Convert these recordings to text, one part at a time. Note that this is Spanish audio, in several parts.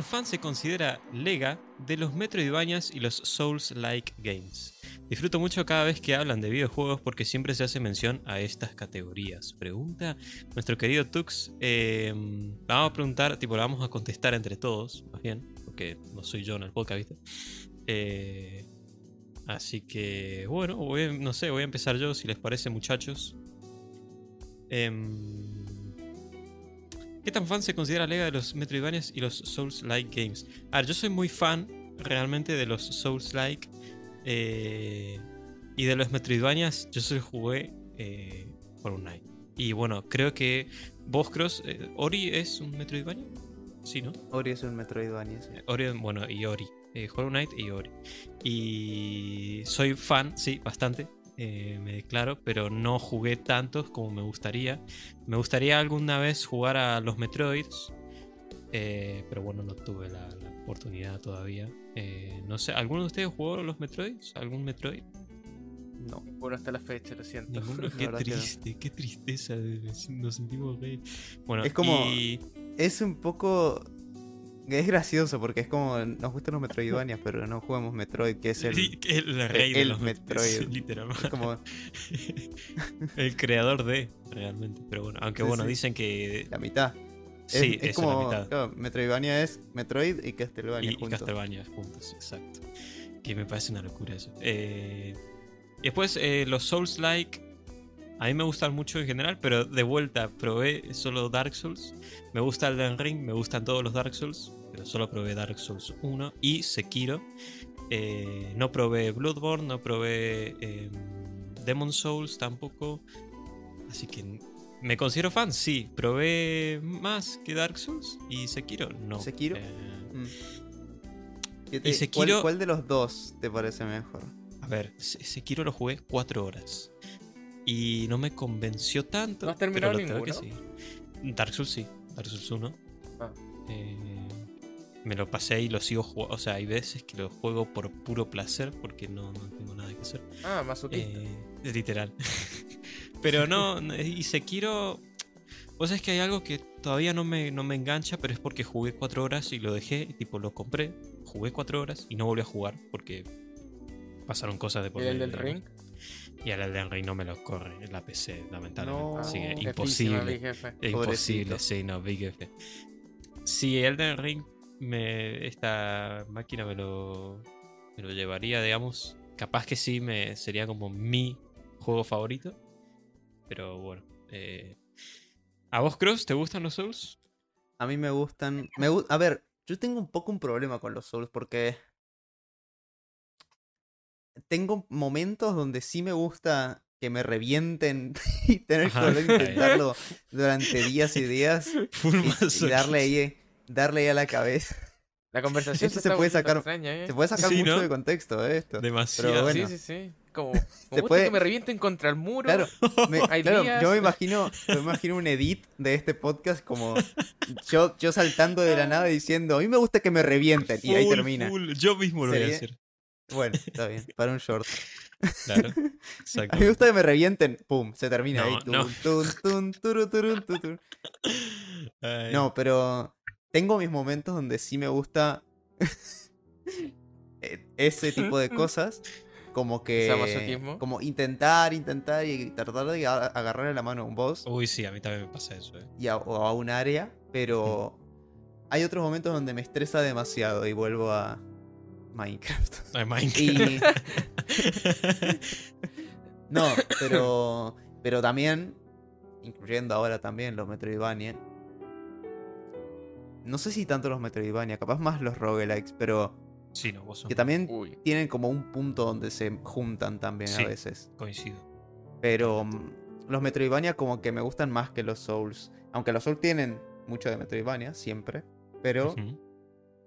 tan fan se considera Lega de los Metroidvanias y los Souls-like games? Disfruto mucho cada vez que hablan de videojuegos porque siempre se hace mención a estas categorías. Pregunta nuestro querido Tux. Eh, vamos a preguntar, tipo, la vamos a contestar entre todos, más bien, porque no soy yo en el podcast, ¿viste? Eh, así que, bueno, no sé, voy a empezar yo, si les parece, muchachos. Em, ¿Qué tan fan se considera Lega de los Metroidvanias y los Souls-like games? A ver, yo soy muy fan realmente de los Souls-like eh, y de los Metroidvanias. Yo solo jugué eh, por un night. Y bueno, creo que vos, Cross, eh, ¿Ori es un Metroidvania? Sí, ¿no? Ori es un Metroidvania, sí. Ori, bueno, y Ori. Hollow Knight y Ori. Y soy fan, sí, bastante eh, me declaro, pero no jugué tantos como me gustaría. Me gustaría alguna vez jugar a los Metroids, eh, pero bueno, no tuve la, oportunidad todavía. Eh, no sé, ¿alguno de ustedes jugó a los Metroids? ¿Algún Metroid? No, bueno, hasta la fecha, lo siento. qué triste, qué tristeza. Nos sentimos Bueno, es como. Es un poco es gracioso porque es como nos gustan los Metroidvanias, pero no jugamos Metroid, que es el, el rey de los Metroid. literalmente. Como... el creador de, realmente. Pero bueno, aunque bueno, dicen que. La mitad. Sí, es, como. La mitad. Metroidvania es Metroid y Castlevania. Y, juntos. y Castlevania juntos, exacto. Que me parece una locura eso. Eh, después, eh, los Souls-like a mí me gustan mucho en general, pero de vuelta probé solo Dark Souls. Me gusta Elden Ring, me gustan todos los Dark Souls, pero solo probé Dark Souls 1 y Sekiro. Eh, no probé Bloodborne, no probé eh, Demon Souls tampoco. Así que me considero fan, sí. Probé más que Dark Souls y Sekiro, no. ¿Sekiro? Eh, mm. ¿Y Sekiro... ¿Cuál, de los dos te parece mejor? A ver, Sekiro lo jugué 4 horas y no me convenció tanto. ¿No has terminado ninguno? Que sí. Dark Souls sí, Dark Souls 1. Ah. Eh, me lo pasé y lo sigo jugando. O sea, hay veces que lo juego por puro placer porque no, tengo nada que hacer. Ah, más eh, Literal. pero no, y Sekiro. Vos sabés que hay algo que todavía no me, no me engancha, pero es porque jugué 4 horas y lo dejé, tipo lo compré, jugué 4 horas y no volví a jugar porque pasaron cosas de por ¿Y el del ring? Y al Elden Ring no me lo corre en la PC, lamentablemente. Así que imposible. Es imposible, sí, no, Big F. Si Elden Ring, me, esta máquina me lo, me lo llevaría, digamos. Capaz que sí, me sería como mi juego favorito. Pero bueno. Eh, ¿A vos, Cross, te gustan los Souls? A mí me gustan. Me, a ver, yo tengo un poco un problema con los Souls porque tengo momentos donde sí me gusta que me revienten y tener que intentarlo durante días y días y, darle ahí, darle a la cabeza. La conversación se puede sacar, ¿eh? se puede sacar mucho de contexto de esto. Demasiado. sí, sí, sí. Como, como puede... que me revienten contra el muro. Claro, yo me imagino, me imagino un edit de este podcast como yo, yo saltando de la nada diciendo, a mí me gusta que me revienten y ahí termina. Yo mismo lo voy a decir. Bueno, está bien, para un short. Claro, exacto. A mí me gusta que me revienten, pum, se termina ahí. no. pero tengo mis momentos donde sí me gusta e, ese tipo de cosas. Como que. Como intentar, intentar y tratar de agarrarle la mano a un boss. Uy, sí, a mí también me pasa eso, eh. o a un área, pero. Hay otros momentos donde me estresa demasiado y vuelvo a, Minecraft. Minecraft. no, pero, pero también, incluyendo ahora también los Metroidvania. No sé si tanto los Metroidvania, capaz más los roguelikes, pero sí, no, que también tienen como un punto donde se juntan también a veces. Coincido. Pero mm, los Metroidvania como que me gustan más que los Souls. Aunque los Souls tienen mucho de Metroidvania, siempre. Pero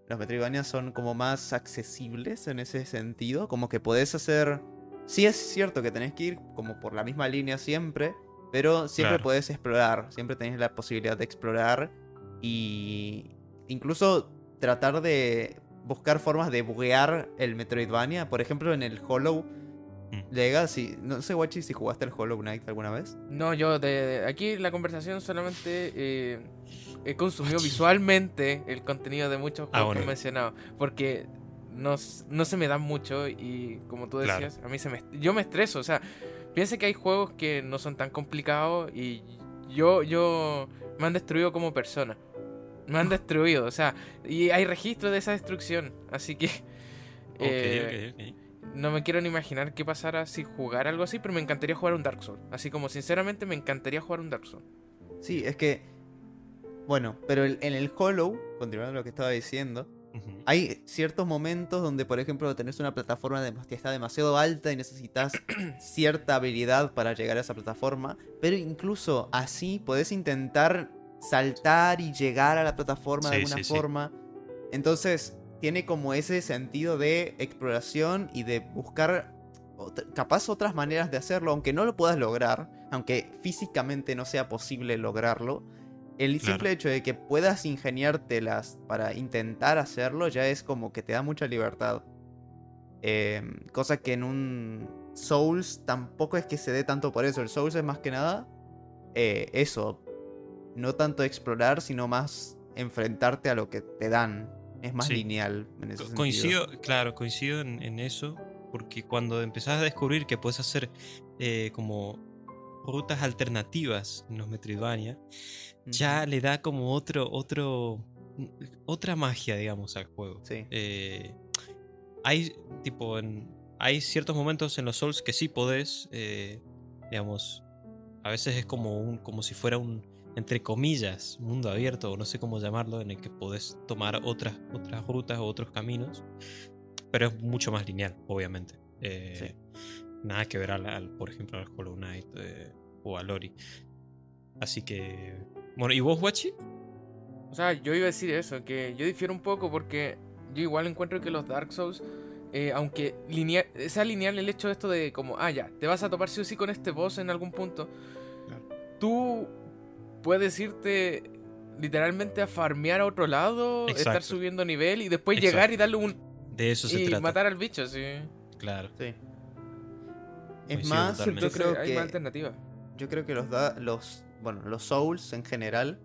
los Metroidvania son como más accesibles en ese sentido. Como que podés hacer. Sí, es cierto que tenés que ir como por la misma línea siempre. Pero siempre podés explorar. Siempre tenés la posibilidad de explorar. Y. incluso tratar de buscar formas de buguear el Metroidvania. Por ejemplo, en el Hollow mm. Legacy. No sé, Wachi, si jugaste el Hollow Knight alguna vez. No, yo de, aquí la conversación solamente. Eh, he consumido visualmente el contenido de muchos ah, juegos que he mencionado. Porque no, se me dan mucho y como tú decías, a mí se me... Yo me estreso, o sea, piensa que hay juegos que no son tan complicados y yo, yo me han destruido como persona. Me han destruido, o sea, y hay registro de esa destrucción, así que... Eh, no me quiero ni imaginar qué pasara si jugar algo así, pero me encantaría jugar un Dark Souls. Así como sinceramente me encantaría jugar un Dark Souls. Sí, es que... Bueno, pero en el Hollow, continuando lo que estaba diciendo, hay ciertos momentos donde, por ejemplo, tenés una plataforma que está demasiado alta y necesitas cierta habilidad para llegar a esa plataforma, pero incluso así podés intentar saltar y llegar a la plataforma de alguna forma. Entonces, tiene como ese sentido de exploración y de buscar capaz otras maneras de hacerlo, aunque no lo puedas lograr, aunque físicamente no sea posible lograrlo el simple hecho de que puedas ingeniártelas para intentar hacerlo ya es como que te da mucha libertad. Em, cosa que en un Souls tampoco es que se dé tanto por eso. El Souls es más que nada eh, eso. No tanto explorar, sino más enfrentarte a lo que te dan. Es más lineal en ese coincido, Claro, coincido en, eso. Porque cuando empezás a descubrir que puedes hacer eh, como rutas alternativas en los Metroidvania, ya le da como otro, otro, otra magia, digamos, al juego. Sí. Eh, hay, tipo, hay ciertos momentos en los Souls que sí podés, eh, digamos, a veces es como, un, como si fuera un, entre comillas, mundo abierto, o no sé cómo llamarlo, en el que podés tomar otras, otras rutas o otros caminos, pero es mucho más lineal, obviamente. Eh, nada que ver al, por ejemplo, al Hollow Knight o a Lori. Así que bueno, ¿y vos, Wachi? O sea, yo iba a decir eso, que yo difiero un poco porque yo igual encuentro que los Dark Souls, eh, aunque lineal, sea lineal el hecho de esto de como, ah, ya, te vas a topar sí o sí con este boss en algún punto, tú puedes irte literalmente a farmear a otro lado, estar subiendo nivel y después llegar y darle un... De eso se y matar al bicho, sí. Claro. Sí. Es más, yo creo que... Hay más alternativa. Yo creo que los, da, los bueno, los Souls en general,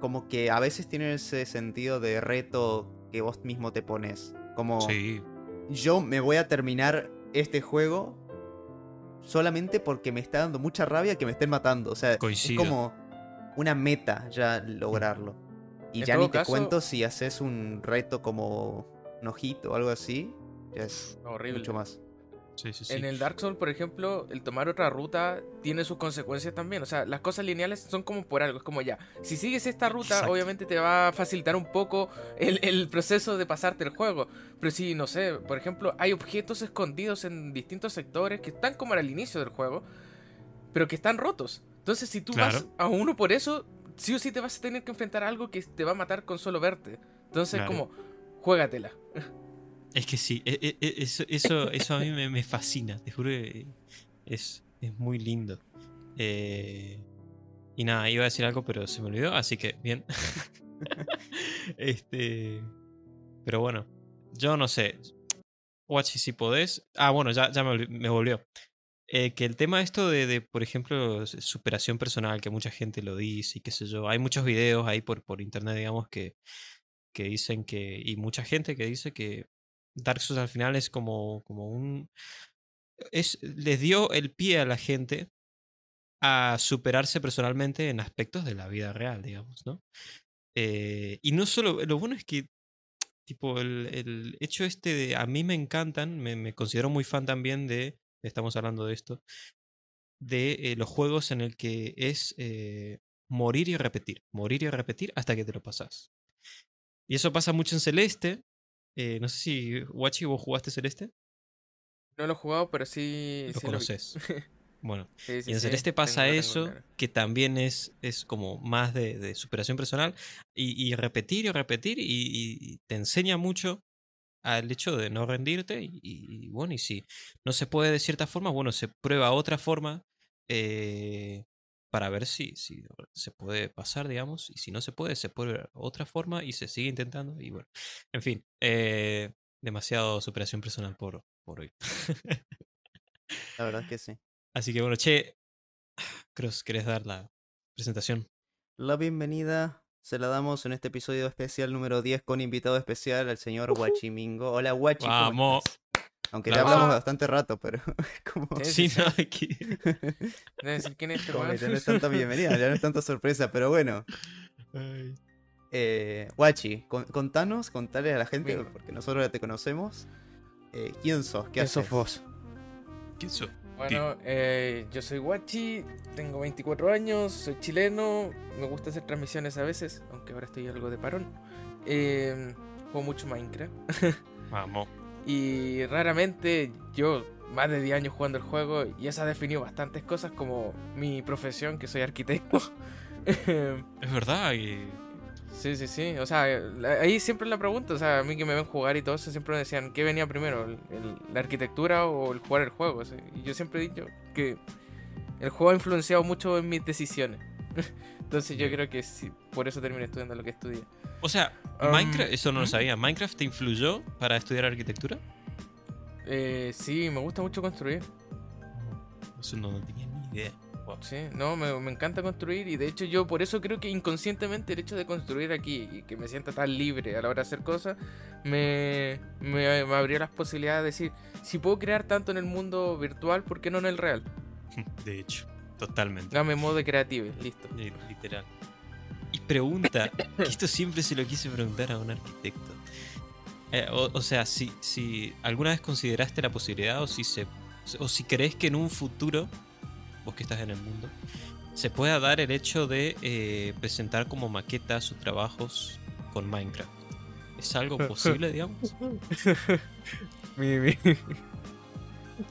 como que a veces tienen ese sentido de reto que vos mismo te pones. Como yo me voy a terminar este juego solamente porque me está dando mucha rabia que me estén matando. O sea, es como una meta ya lograrlo. Y ya ni te cuento si haces un reto como Nojito o algo así. Ya es horrible. mucho más. En el Dark Souls, por ejemplo, el tomar otra ruta tiene sus consecuencias también. O sea, las cosas lineales son como por algo. Es como ya, si sigues esta ruta, obviamente te va a facilitar un poco el, proceso de pasarte el juego. Pero si, no sé, por ejemplo, hay objetos escondidos en distintos sectores que están como al inicio del juego, pero que están rotos. Entonces, si tú vas a uno por eso, sí o sí te vas a tener que enfrentar a algo que te va a matar con solo verte. Entonces, como, juégatela. Es que sí, e, e, e, eso, eso, eso a mí me, fascina, te juro que es, es muy lindo. Eh, y nada, iba a decir algo, pero se me olvidó, así que bien. este. Pero bueno, yo no sé. Watch si podés. Ah, bueno, ya, ya me, volvió. Eh, que el tema esto de, de, por ejemplo, superación personal, que mucha gente lo dice y qué sé yo. Hay muchos videos ahí por, por internet, digamos, que, que dicen que. Y mucha gente que dice que Dark Souls al final es como, como un... Es, les dio el pie a la gente a superarse personalmente en aspectos de la vida real, digamos, ¿no? Eh, y no solo, lo bueno es que, tipo, el, el, hecho este de, a mí me encantan, me, me considero muy fan también de, estamos hablando de esto, de eh, los juegos en el que es eh, morir y repetir, morir y repetir hasta que te lo pasas. Y eso pasa mucho en Celeste, eh, no sé si, Wachi, vos jugaste Celeste. No lo he jugado, pero sí. Lo conoces. bueno, y en Celeste pasa eso, que también es, es como más de, superación personal, y, repetir y repetir, y, te enseña mucho al hecho de no rendirte, y, bueno, y si no se puede de cierta forma, bueno, se prueba otra forma, eh, para ver si, si se puede pasar, digamos, y si no se puede, se puede ver otra forma y se sigue intentando. Y bueno, en fin, eh, demasiado superación personal por, por hoy. La verdad es que sí. Así que bueno, che, Cross, ¿querés dar la presentación? La bienvenida se la damos en este episodio especial número 10 con invitado especial al señor Guachimingo. Hola, Guachi. Vamos. Aunque ya hablamos bastante rato, pero como... Sí, no, aquí. decir quién es, como ya no es tanta bienvenida, ya no es tanta sorpresa, pero bueno. Eh, Guachi, contanos, contale a la gente, porque nosotros ya te conocemos. Eh, ¿Quién sos? ¿Qué haces? sos vos? ¿Quién sos? Bueno, eh, yo soy Guachi, tengo 24 años, soy chileno, me gusta hacer transmisiones a veces, aunque ahora estoy algo de parón. Eh, juego mucho Minecraft. Vamos. y raramente yo, más de 10 años jugando el juego, y eso ha definido bastantes cosas como mi profesión, que soy arquitecto. es verdad, y Sí, sí, sí. O sea, ahí siempre la pregunta, o sea, a mí que me ven jugar y todo eso, siempre me decían, ¿qué venía primero? ¿La arquitectura o el jugar el juego? Y yo siempre he dicho que el juego ha influenciado mucho en mis decisiones. Entonces yo creo que sí, por eso terminé estudiando lo que estudié. O sea, um, Minecraft, eso no lo sabía, ¿Minecraft te influyó para estudiar arquitectura? Eh, sí, me gusta mucho construir. Eso no tenía ni idea. Sí, no, me, encanta construir y de hecho yo por eso creo que inconscientemente el hecho de construir aquí y que me sienta tan libre a la hora de hacer cosas, me, me, abrió las posibilidades de decir, si puedo crear tanto en el mundo virtual, ¿por qué no en el real? De hecho, totalmente. Dame modo de creativo, listo. Literal. Y pregunta, esto siempre se lo quise preguntar a un arquitecto. Eh, o, sea, si, si alguna vez consideraste la posibilidad o si se o si crees que en un futuro vos que estás en el mundo, se pueda dar el hecho de eh, presentar como maqueta sus trabajos con Minecraft. ¿Es algo posible, digamos? mi, mi,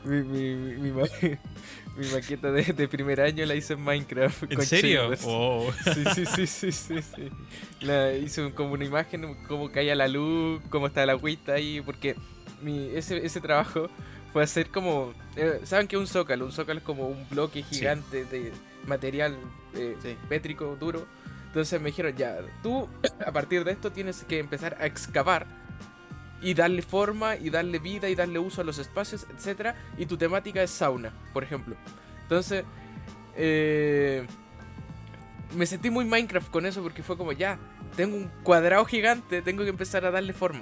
mi, mi, maqueta de, primer año la hice en Minecraft. ¿En serio? Oh. Sí, sí, sí, sí, sí, sí. La hice como una imagen, cómo caía la luz, cómo está la agüita ahí, porque mi, ese, ese trabajo fue hacer como. Eh, ¿Saben qué es un zócalo? Un zócalo es como un bloque gigante de material eh, pétrico duro. Entonces me dijeron, ya, tú a partir de esto tienes que empezar a excavar y darle forma y darle vida y darle uso a los espacios, etc. Y tu temática es sauna, por ejemplo. Entonces, eh, me sentí muy Minecraft con eso porque fue como, ya, tengo un cuadrado gigante, tengo que empezar a darle forma.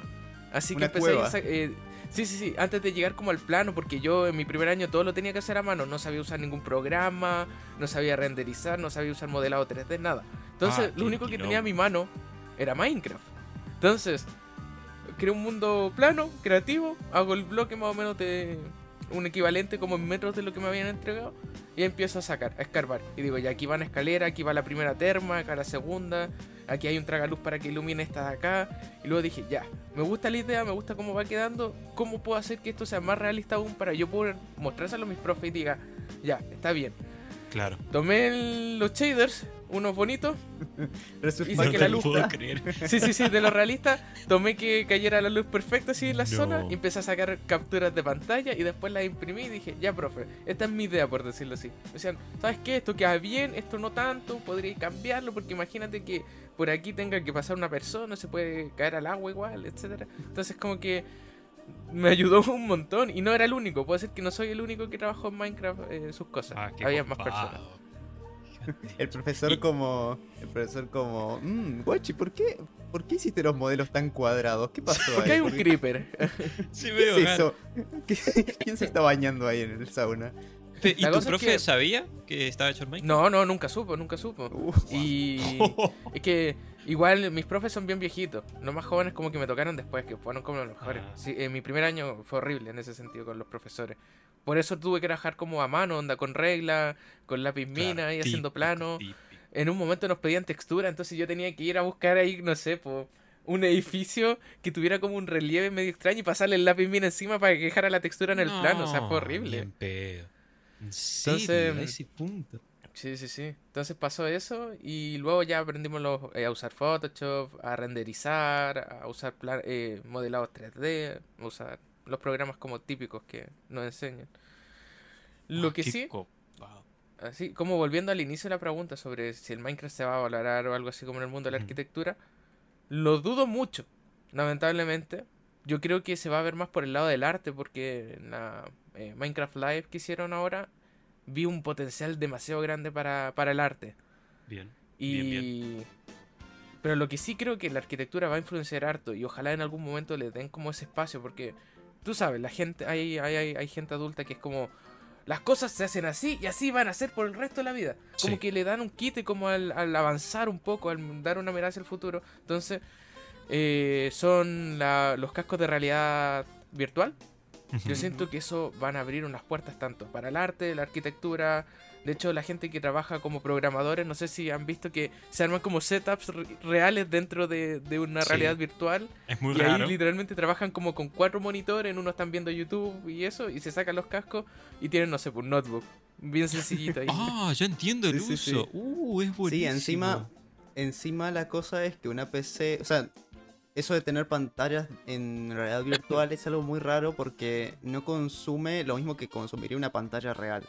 Así que empecé a, eh, Sí, sí, sí, antes de llegar como al plano, porque yo en mi primer año todo lo tenía que hacer a mano, no sabía usar ningún programa, no sabía renderizar, no sabía usar modelado 3D, nada. Entonces, ah, lo único que tenía a mi mano era Minecraft. Entonces, creo un mundo plano, creativo, hago el bloque más o menos de un equivalente como en metros de lo que me habían entregado y empiezo a sacar, a escarbar. Y digo, ya aquí va una escalera, aquí va la primera terma, acá la segunda, aquí hay un tragaluz para que ilumine esta de acá. Y luego dije, ya, me gusta la idea, me gusta cómo va quedando, ¿cómo puedo hacer que esto sea más realista aún para yo poder mostrárselo a mis profes y diga, ya, está bien. Claro. Tomé los shaders, unos bonitos. Hice que la luz. Sí, sí, sí, de lo realista. Tomé que cayera la luz perfecta así en la zona y empecé a sacar capturas de pantalla y después las imprimí y dije, ya, profe, esta es mi idea, por decirlo así. Me decían, ¿sabes qué? Esto queda bien, esto no tanto, podría cambiarlo porque imagínate que por aquí tenga que pasar una persona, se puede caer al agua igual, etcétera. Entonces, como que me ayudó un montón y no era el único. Puede ser que no soy el único que trabajó en Minecraft eh, sus cosas. Ah, Había más personas. El profesor como. El profesor como. Mmm, Guachi, ¿por qué? ¿Por qué hiciste los modelos tan cuadrados? ¿Qué pasó ahí? Porque hay un creeper. sí, veo, ¿Qué es eso? ¿Quién se está bañando ahí en el sauna? ¿Y tu profe sabía que estaba hecho el Minecraft? No, no, nunca supo, nunca supo. y es que igual mis profes son bien viejitos. Los más jóvenes como que me tocaron después, que fueron como los mejores. Ah. Sí, mi primer año fue horrible en ese sentido con los profesores. Por eso tuve que trabajar como a mano, onda con regla, con lápiz mina y haciendo plano. En un momento nos pedían textura, entonces yo tenía que ir a buscar ahí, no sé, un edificio que tuviera como un relieve medio extraño y pasarle el lápiz mina encima para que dejara la textura en el plano. O sea, fue horrible. Bien Entonces, punto. Sí, sí, sí. Entonces pasó eso y luego ya aprendimos eh, a usar Photoshop, a renderizar, a usar eh, modelados 3D, a usar los programas como típicos que nos enseñan. Lo ah, que sí, así como volviendo al inicio de la pregunta sobre si el Minecraft se va a valorar o algo así como en el mundo de la arquitectura, lo dudo mucho, lamentablemente. Yo creo que se va a ver más por el lado del arte porque en la eh, Minecraft Live que hicieron ahora vi un potencial demasiado grande para, para el arte. Bien. Y Pero lo que sí creo que la arquitectura va a influenciar harto y ojalá en algún momento le den como ese espacio porque tú sabes, la gente, hay, hay, hay, gente adulta que es como, las cosas se hacen así y así van a ser por el resto de la vida. Como que le dan un quite como al, avanzar un poco, al dar una mirada hacia el futuro. Entonces, eh, son los cascos de realidad virtual. Yo siento que eso van a abrir unas puertas tanto para el arte, la arquitectura, de hecho, la gente que trabaja como programadores, no sé si han visto que se arman como setups reales dentro de, una realidad virtual. Es muy y ahí literalmente trabajan como con cuatro monitores, en uno están viendo YouTube y eso, y se sacan los cascos y tienen, no sé, un notebook. Bien sencillito ahí. ah, ya entiendo el uso. Uh, es buenísimo. Sí, encima, encima la cosa es que una PC, o sea, eso de tener pantallas en realidad virtual es algo muy raro porque no consume lo mismo que consumiría una pantalla real.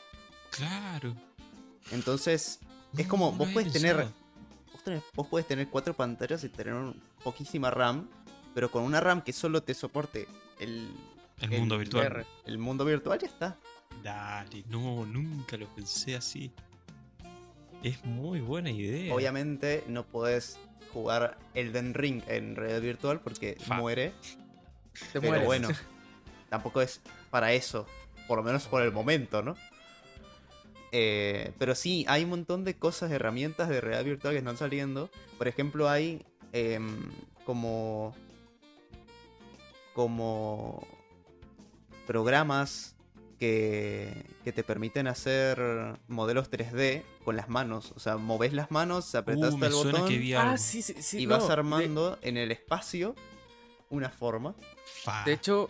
Claro. Entonces, es como, vos puedes tener, vos, puedes tener cuatro pantallas y tener poquísima RAM, pero con una RAM que solo te soporte el, el, mundo virtual. El mundo virtual ya está. Dale, no, nunca lo pensé así. Es muy buena idea. Obviamente no podés jugar Elden Ring en realidad virtual porque muere. Te pero bueno, tampoco es para eso, por lo menos por el momento, ¿no? Eh, pero sí, hay un montón de cosas, herramientas de realidad virtual que están saliendo. Por ejemplo, hay em, como. como. programas que, que, te permiten hacer modelos 3D con las manos. O sea, moves las manos, apretas uh, el botón ah, sí, sí, y vas armando en el espacio una forma. De hecho,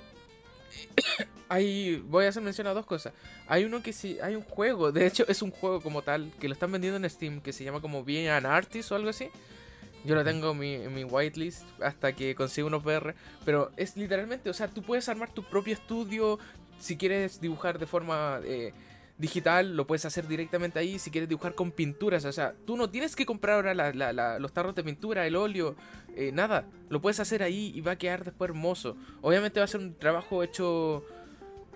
hay, voy a hacer mención a dos cosas. Hay uno que sí, hay un juego, de hecho es un juego como tal, que lo están vendiendo en Steam, que se llama como Being an Artist o algo así. Yo lo tengo en mi, en mi whitelist hasta que consiga unos PR. Pero es literalmente, o sea, tú puedes armar tu propio estudio. Si quieres dibujar de forma eh, digital, lo puedes hacer directamente ahí. Si quieres dibujar con pinturas, o sea, tú no tienes que comprar ahora los tarros de pintura, el óleo, eh, nada. Lo puedes hacer ahí y va a quedar después hermoso. Obviamente va a ser un trabajo hecho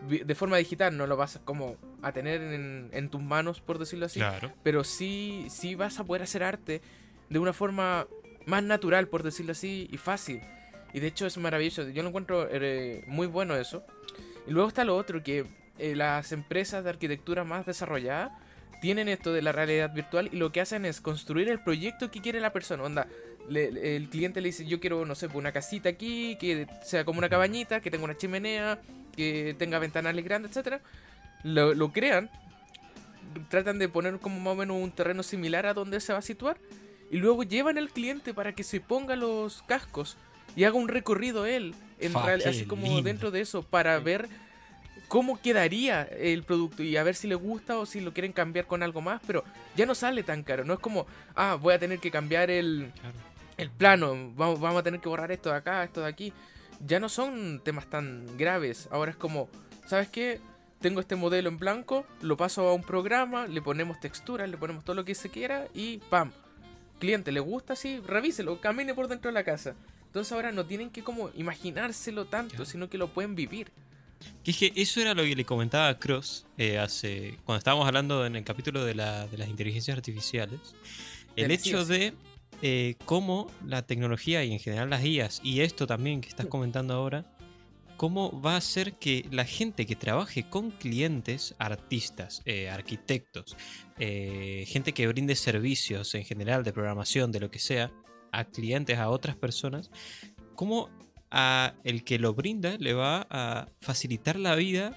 de forma digital, no lo vas a, como a tener en, tus manos, por decirlo así. Pero sí, sí vas a poder hacer arte de una forma más natural, por decirlo así, y fácil. Y de hecho es maravilloso. Yo lo encuentro eh, muy bueno eso. Y luego está lo otro, que eh, las empresas de arquitectura más desarrolladas tienen esto de la realidad virtual y lo que hacen es construir el proyecto que quiere la persona. Onda, el cliente le dice, yo quiero, no sé, pues, una casita aquí, que sea como una cabañita, que tenga una chimenea, que tenga ventanales grandes, etc. Lo, crean, tratan de poner como más o menos un terreno similar a donde se va a situar, y luego llevan al cliente para que se ponga los cascos y haga un recorrido él, en así como dentro de eso, para ver cómo quedaría el producto y a ver si le gusta o si lo quieren cambiar con algo más, pero ya no sale tan caro, no es como, ah, voy a tener que cambiar el el plano, vamos, vamos a tener que borrar esto de acá, esto de aquí. Ya no son temas tan graves. Ahora es como, ¿sabes qué? Tengo este modelo en blanco, lo paso a un programa, le ponemos texturas, le ponemos todo lo que se quiera y ¡pam! Cliente, ¿le gusta? Sí, revíselo, camine por dentro de la casa. Entonces ahora no tienen que como imaginárselo tanto, sino que lo pueden vivir. Que es que eso era lo que le comentaba a Cross eh, hace, cuando estábamos hablando en el capítulo de, la, de las inteligencias artificiales. El hecho de eh, cómo la tecnología y en general las guías y esto también que estás comentando ahora, cómo va a hacer que la gente que trabaje con clientes, artistas, eh, arquitectos, gente que brinde servicios en general de programación, de lo que sea, a clientes, a otras personas, cómo a el que lo brinda le va a facilitar la vida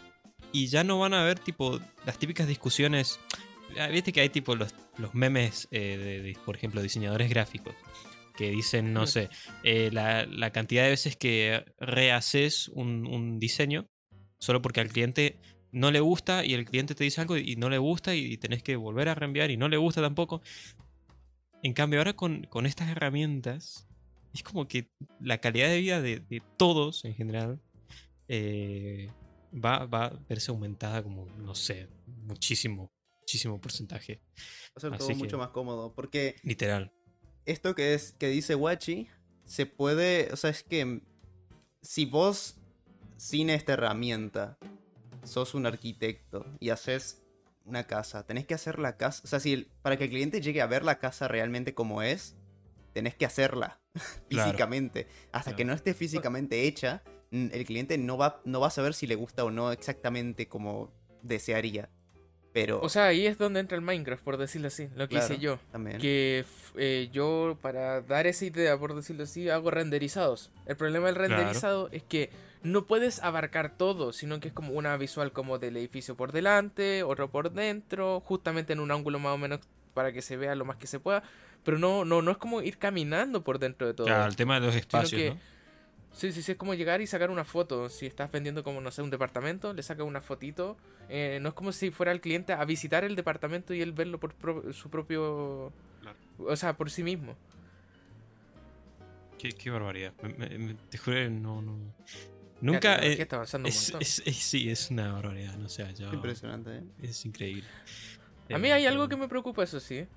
y ya no van a haber tipo las típicas discusiones Ah, viste que hay tipo los, los memes eh, de, por ejemplo, diseñadores gráficos que dicen, no sé, eh, la, cantidad de veces que rehaces un, diseño solo porque al cliente no le gusta y el cliente te dice algo y no le gusta y, tenés que volver a reenviar y no le gusta tampoco. En cambio, ahora con, estas herramientas, es como que la calidad de vida de, todos en general eh, va, va a verse aumentada como, no sé, muchísimo muchísimo porcentaje. Va a ser todo mucho más cómodo. Porque. Literal. Esto que es que dice Wachi. Se puede. O sea, es que. Si vos. Sin esta herramienta. Sos un arquitecto. Y haces una casa. Tenés que hacer la casa. O sea, si para que el cliente llegue a ver la casa realmente como es. tenés que hacerla físicamente. Hasta que no esté físicamente hecha, el cliente no va, no va a saber si le gusta o no exactamente como desearía. Pero... O sea, ahí es donde entra el Minecraft, por decirlo así, lo que hice yo. También. Que eh, yo, para dar esa idea, por decirlo así, hago renderizados. El problema del renderizado es que no puedes abarcar todo, sino que es como una visual como del edificio por delante, otro por dentro, justamente en un ángulo más o menos para que se vea lo más que se pueda, pero no no no es como ir caminando por dentro de todo. Claro, el tema de los espacios, ¿no? Sí, sí, sí, es como llegar y sacar una foto. Si estás vendiendo como, no sé, un departamento, le sacas una fotito. Eh, no es como si fuera el cliente a visitar el departamento y él verlo por su propio... O sea, por sí mismo. Qué, barbaridad. te juro no, no... Nunca. está avanzando es, sí, es una barbaridad. No sé, Impresionante, ¿eh? Es increíble. A mí hay algo eh, que me preocupa, eso sí.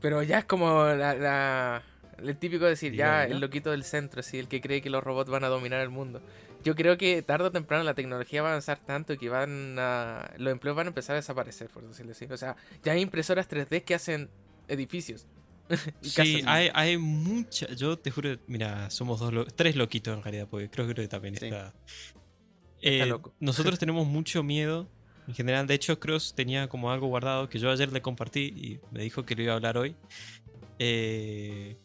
Pero ya es como la, el típico decir, ya, el loquito del centro, sí, el que cree que los robots van a dominar el mundo. Yo creo que tarde o temprano la tecnología va a avanzar tanto que van a, los empleos van a empezar a desaparecer, por decirlo así. O sea, ya hay impresoras 3D que hacen edificios. sí, hay, hay mucha. Yo te juro, mira, somos dos tres loquitos en realidad, porque creo, que también está. Eh, nosotros tenemos mucho miedo. En general, de hecho, Cross tenía como algo guardado que yo ayer le compartí y me dijo que lo iba a hablar hoy. Eh,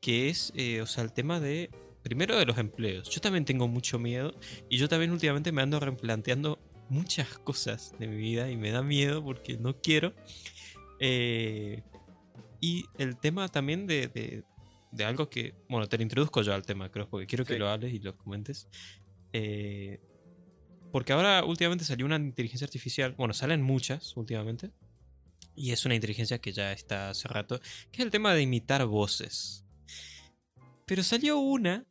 que es, eh, o sea, el tema de. Primero de los empleos. Yo también tengo mucho miedo y yo también últimamente me ando replanteando muchas cosas de mi vida y me da miedo porque no quiero. Eh, y el tema también de, de, algo que, bueno, te lo introduzco yo al tema, creo, porque quiero que lo hables y lo comentes. Eh, porque ahora últimamente salió una inteligencia artificial, bueno, salen muchas últimamente, y es una inteligencia que ya está hace rato, que es el tema de imitar voces. Pero salió una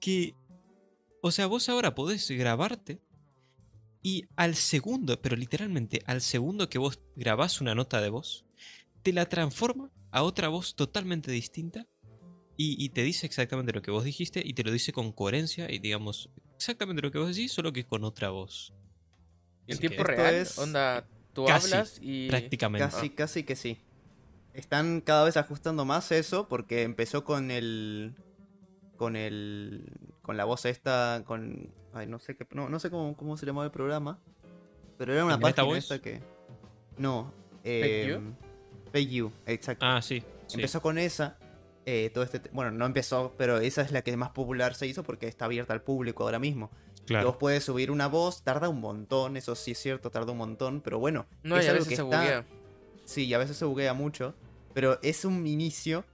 que, o sea, vos ahora podés grabarte y al segundo, pero literalmente al segundo que vos grabás una nota de voz, te la transforma a otra voz totalmente distinta y, te dice exactamente lo que vos dijiste y te lo dice con coherencia y digamos exactamente lo que vos decís, solo que con otra voz. En tiempo real, onda, tú hablas y... Prácticamente. Casi, casi que sí. Están cada vez ajustando más eso porque empezó con el... Con el... Con la voz esta, con... Ay, no sé qué... No, no sé cómo, cómo se llamaba el programa. Pero era una página esta que... No. Eh, You, exacto. Ah, sí. Empezó con esa. Eh, todo este, bueno, no empezó, pero esa es la que más popular se hizo porque está abierta al público ahora mismo. Claro. Vos puedes subir una voz, tarda un montón, eso sí es cierto, tarda un montón, pero bueno. No, es algo que se está... Sí, a veces se buguea mucho, pero es un inicio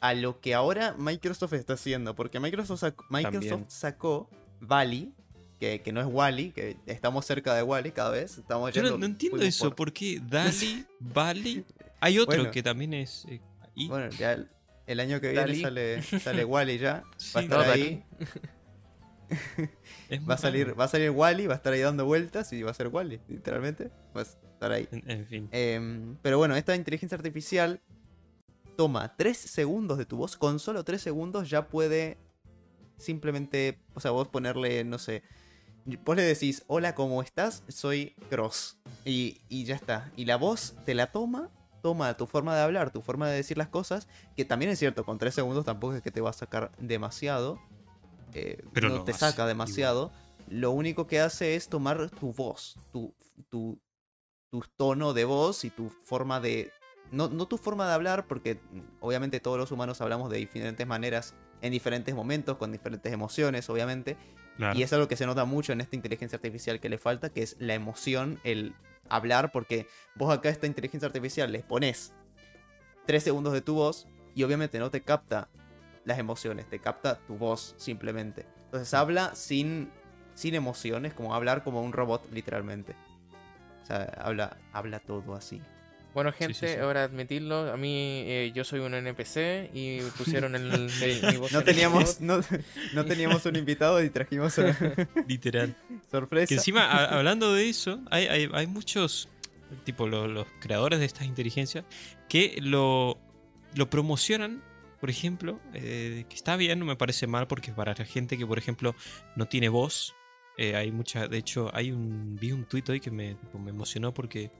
a lo que ahora Microsoft está haciendo, porque Microsoft, Microsoft sacó Valley, que, no es Wally, que estamos cerca de Wally cada vez. Estamos Yo no, entiendo eso, ¿por qué Dali, Valley hay otro que también es. Eh, bueno, ya el, año que viene sale, sale Wally ya. va a estar ahí. va, a salir, va a salir Wally, va a estar ahí dando vueltas y va a ser Wally, literalmente. Va a estar ahí. En, fin. Em, pero bueno, esta inteligencia artificial toma 3 segundos de tu voz. Con solo 3 segundos ya puede simplemente, o sea, vos ponerle, no sé, vos le decís, hola, ¿cómo estás? Soy Cross. Y, y, ya está. Y la voz te la toma toma tu forma de hablar, tu forma de decir las cosas, que también es cierto, con tres segundos tampoco es que te va a sacar demasiado, eh, Pero no te saca demasiado, lo único que hace es tomar tu voz, tu, tu, tu tono de voz y tu forma de... No, no tu forma de hablar, porque mm, obviamente todos los humanos hablamos de diferentes maneras, en diferentes momentos, con diferentes emociones, obviamente. Y es algo que se nota mucho en esta inteligencia artificial que le falta, que es la emoción, el hablar, porque vos acá esta inteligencia artificial les pones 3 segundos de tu voz y obviamente no te capta las emociones, te capta tu voz simplemente. Entonces habla sin, sin emociones, como hablar como un robot literalmente. O sea, habla, habla todo así. Bueno, gente, ahora admitirlo, a mí eh, yo soy un NPC y pusieron el, mi voz no teníamos no, no, teníamos un invitado y trajimos a... literal. sorpresa. Que encima hablando de eso, hay, hay, hay muchos tipo los, creadores de estas inteligencias que lo lo promocionan, por ejemplo, eh, que está bien, no me parece mal porque para la gente que por ejemplo no tiene voz, eh, hay mucha, de hecho, hay un vi un tuit hoy que me, me emocionó porque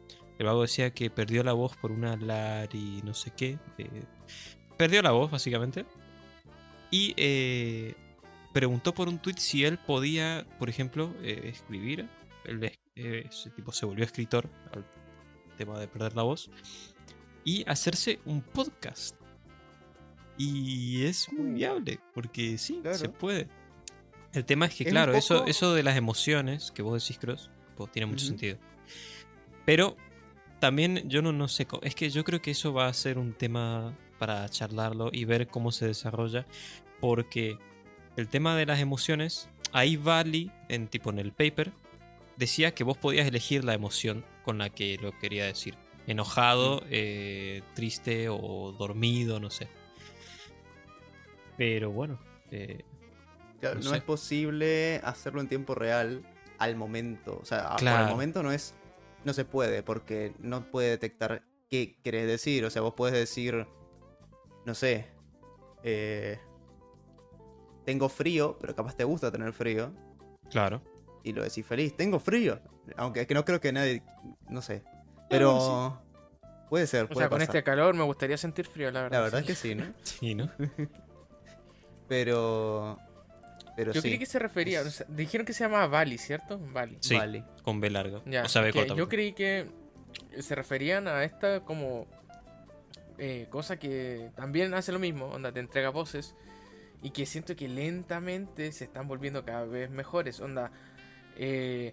el vago decía que perdió la voz por una lar y no sé qué. Eh, perdió la voz, básicamente. Y eh, preguntó por un tweet si él podía, por ejemplo, eh, escribir. Él, ese tipo se volvió escritor al tema de perder la voz. Y hacerse un podcast. Y es muy viable, porque sí, se puede. El tema es que, claro, eso, eso de las emociones que vos decís, Cross, pues, tiene mucho sentido. Pero también yo no, no sé, es que yo creo que eso va a ser un tema para charlarlo y ver cómo se desarrolla, porque el tema de las emociones, ahí Valley, en tipo en el paper, decía que vos podías elegir la emoción con la que lo quería decir. Enojado, eh, triste o dormido, no sé. Pero bueno. Eh, no, es posible hacerlo en tiempo real al momento. O sea, por el momento no es. No se puede, porque no puede detectar qué querés decir. O sea, vos puedes decir. No sé. Eh, tengo frío, pero capaz te gusta tener frío. Claro. Y lo decís feliz. Tengo frío. Aunque es que no creo que nadie. No sé. Pero. Puede ser. o sea, con este calor me gustaría sentir frío, la verdad. La verdad es que sí, ¿no? sí, ¿no? pero. Pero yo creí que se refería. dijeron que se llamaba Bali, ¿cierto? Bali. Sí, con B largo. o sea, B Yo creí que se referían a esta como eh, cosa que también hace lo mismo, onda, te entrega voces y que siento que lentamente se están volviendo cada vez mejores, onda. Eh,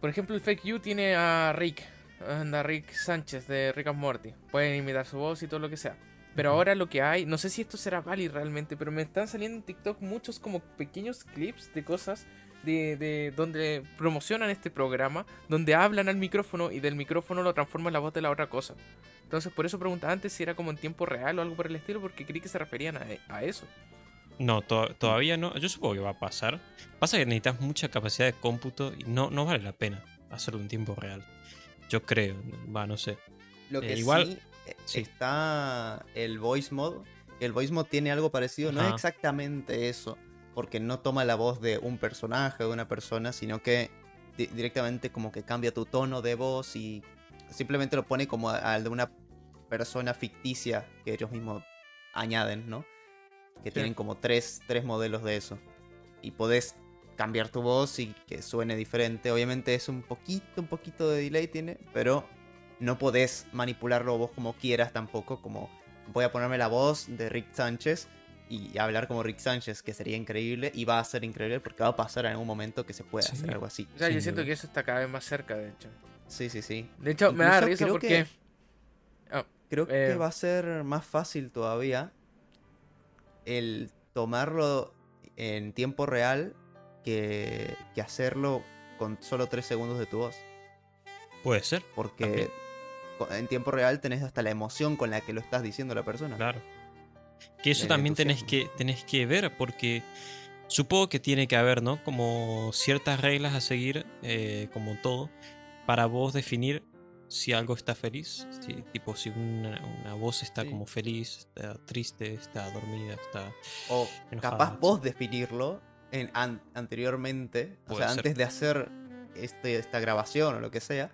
por ejemplo, el Fake You tiene a Rick, anda Rick Sánchez de Rick and Morty. Pueden imitar su voz y todo lo que sea. Pero ahora lo que hay, no sé si esto será válido realmente, pero me están saliendo en TikTok muchos como pequeños clips de cosas de, de, donde promocionan este programa, donde hablan al micrófono y del micrófono lo transforman en la voz de la otra cosa. Entonces por eso preguntaba antes si era como en tiempo real o algo por el estilo, porque creí que se referían a, eso. No, todavía no. Yo supongo que va a pasar. Pasa que necesitas mucha capacidad de cómputo y no, no vale la pena hacerlo en tiempo real. Yo creo, va, no sé. Lo que eh, igual, está el voice mode. El voice mode tiene algo parecido, no es exactamente eso, porque no toma la voz de un personaje o de una persona, sino que directamente como que cambia tu tono de voz y simplemente lo pone como al de una persona ficticia que ellos mismos añaden, ¿no? Que tienen como tres, tres modelos de eso. Y podés cambiar tu voz y que suene diferente. Obviamente es un poquito, un poquito de delay tiene, pero no podés manipularlo vos como quieras tampoco, como voy a ponerme la voz de Rick Sánchez y hablar como Rick Sánchez, que sería increíble y va a ser increíble porque va a pasar en algún momento que se pueda hacer algo así. O sea, yo siento que eso está cada vez más cerca, de hecho. Sí, sí, sí. De hecho, me da risa porque... Oh, creo que eh, va a ser más fácil todavía el tomarlo en tiempo real que, que hacerlo con solo 3 segundos de tu voz. Puede ser. Porque en tiempo real tenés hasta la emoción con la que lo estás diciendo la persona. Claro. Que eso también tenés que, tenés que ver porque supongo que tiene que haber, ¿no? Como ciertas reglas a seguir, eh, como todo, para vos definir si algo está feliz. tipo, si una, voz está como feliz, está triste, está dormida, está. O capaz vos definirlo en, anteriormente, o sea, antes de hacer este, esta grabación o lo que sea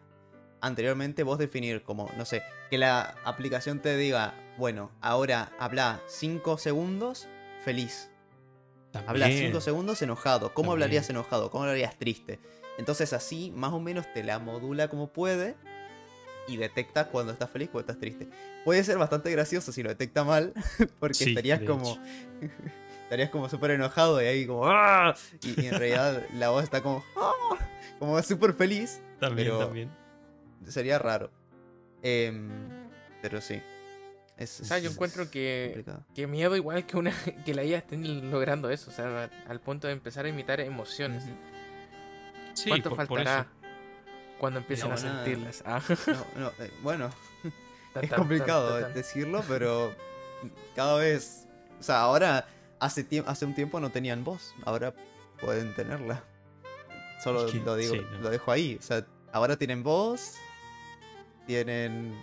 anteriormente vos definir como, no sé, que la aplicación te diga, bueno, ahora habla 5 segundos feliz. Habla 5 segundos enojado. ¿Cómo hablarías enojado? ¿Cómo hablarías triste? Entonces así más o menos te la modula como puede y detecta cuando estás feliz, cuando estás triste. Puede ser bastante gracioso si lo detecta mal, porque estarías como estarías como súper enojado y ahí como ¡Ah! y, en realidad la voz está como ¡Ah! como súper feliz. También, también sería raro. Em, pero sí. Es, o sea, yo encuentro que, que miedo igual que una que la IA esté logrando eso, o sea, al punto de empezar a imitar emociones. ¿Cuánto faltará cuando empiecen a sentirlas? Ah. Eh, bueno, es complicado decirlo, pero cada vez, o sea, ahora hace, hace un tiempo no tenían voz, ahora pueden tenerla. Solo lo digo, lo dejo ahí, o sea, ahora tienen voz, tienen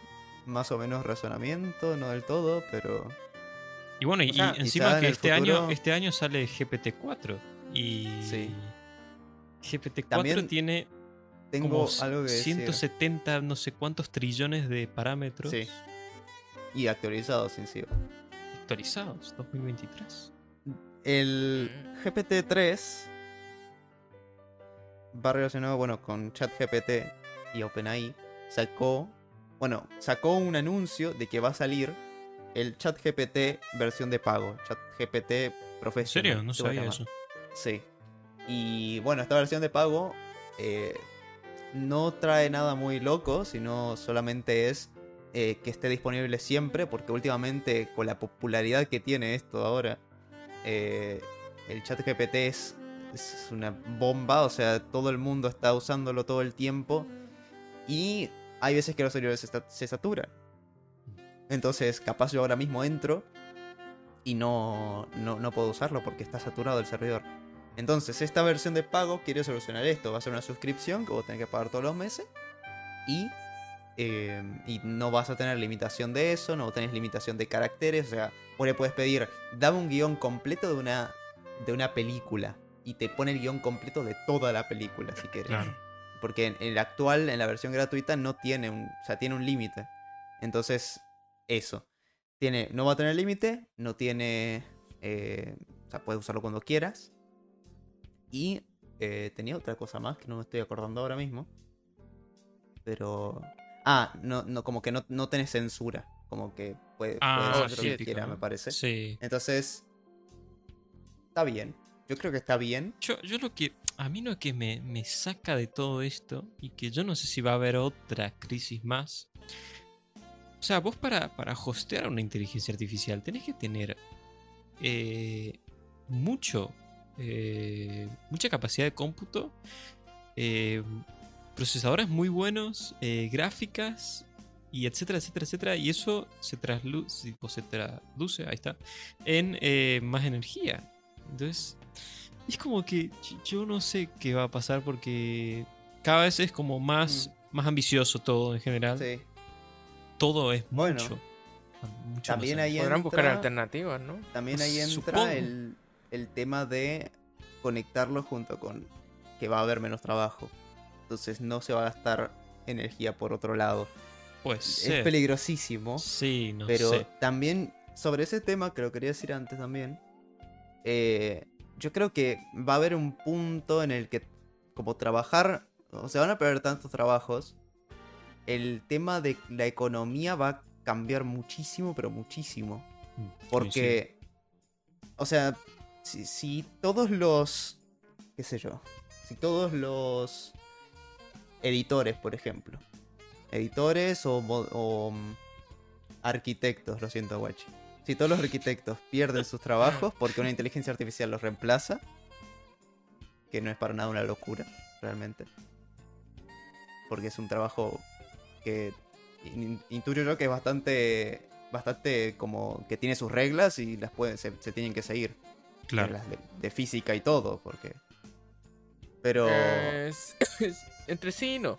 más o menos razonamiento, no del todo, pero... Y bueno, y, encima que este, año, este año sale GPT-4 y... Sí. GPT-4 tiene tengo como algo que 170 no sé cuántos trillones de parámetros. Sí. Y actualizados encima. actualizados, 2023. El mm. GPT-3 va relacionado, bueno, con ChatGPT y OpenAI. Sacó, bueno, sacó un anuncio de que va a salir el ChatGPT versión de pago, ChatGPT profesional. ¿En serio? No sabía eso. Sí. Y bueno, esta versión de pago eh, no trae nada muy loco, sino solamente es eh, que esté disponible siempre, porque últimamente con la popularidad que tiene esto ahora, eh, el chat GPT es, es, una bomba, o sea, todo el mundo está usándolo todo el tiempo y hay veces que los servidores se, saturan. Entonces, capaz yo ahora mismo entro y no, no, no puedo usarlo porque está saturado el servidor. Entonces, esta versión de pago quiere solucionar esto. Va a ser una suscripción que vos tenés que pagar todos los meses. Y, eh, y no vas a tener limitación de eso, no tenés limitación de caracteres. O sea, vos le puedes pedir, dame un guion completo de una, de una película. Y te pone el guion completo de toda la película, si querés. Porque en, el actual, en la versión gratuita, no tiene un. O sea, tiene un límite. Entonces, eso. Tiene, no va a tener límite, no tiene. Eh, o sea, puedes usarlo cuando quieras. Y eh, tenía otra cosa más que no me estoy acordando ahora mismo. Pero. Ah, no, no, como que no, no tenés censura. Como que puede, ah, hacer lo que quiera, me parece. Sí. Entonces. Está bien. Yo creo que está bien. Yo, yo lo que. A mí lo que me, me saca de todo esto. Y que yo no sé si va a haber otra crisis más. O sea, vos para, para hostear una inteligencia artificial tenés que tener eh, mucho eh, mucha capacidad de cómputo, eh, procesadores muy buenos, gráficas y etcétera, etcétera, etcétera. Y eso se, trasluce, se traduce, ahí está, en más energía. Entonces, es como que yo no sé qué va a pasar porque cada vez es como más, mm. más ambicioso todo en general. Todo es mucho. también ahí Podrán buscar alternativas, ¿no? También ahí entra el el tema de conectarlo junto con que va a haber menos trabajo. Entonces no se va a gastar energía por otro lado. Pues es peligrosísimo. Sí, no pero también sobre ese tema que lo quería decir antes también. Eh, yo creo que va a haber un punto en el que como trabajar, o sea, van a perder tantos trabajos. El tema de la economía va a cambiar muchísimo, pero muchísimo. Mm, Porque, o sea, si, todos los, qué sé yo, si todos los editores, por ejemplo, editores o, mm, arquitectos, lo siento, Guachi. Si todos los arquitectos pierden sus trabajos porque una inteligencia artificial los reemplaza, que no es para nada una locura, realmente. Porque es un trabajo que intuyo yo que es bastante, bastante como que tiene sus reglas y las pueden, se tienen que seguir. Claro. De, física y todo, porque. Pero. entre sí y no.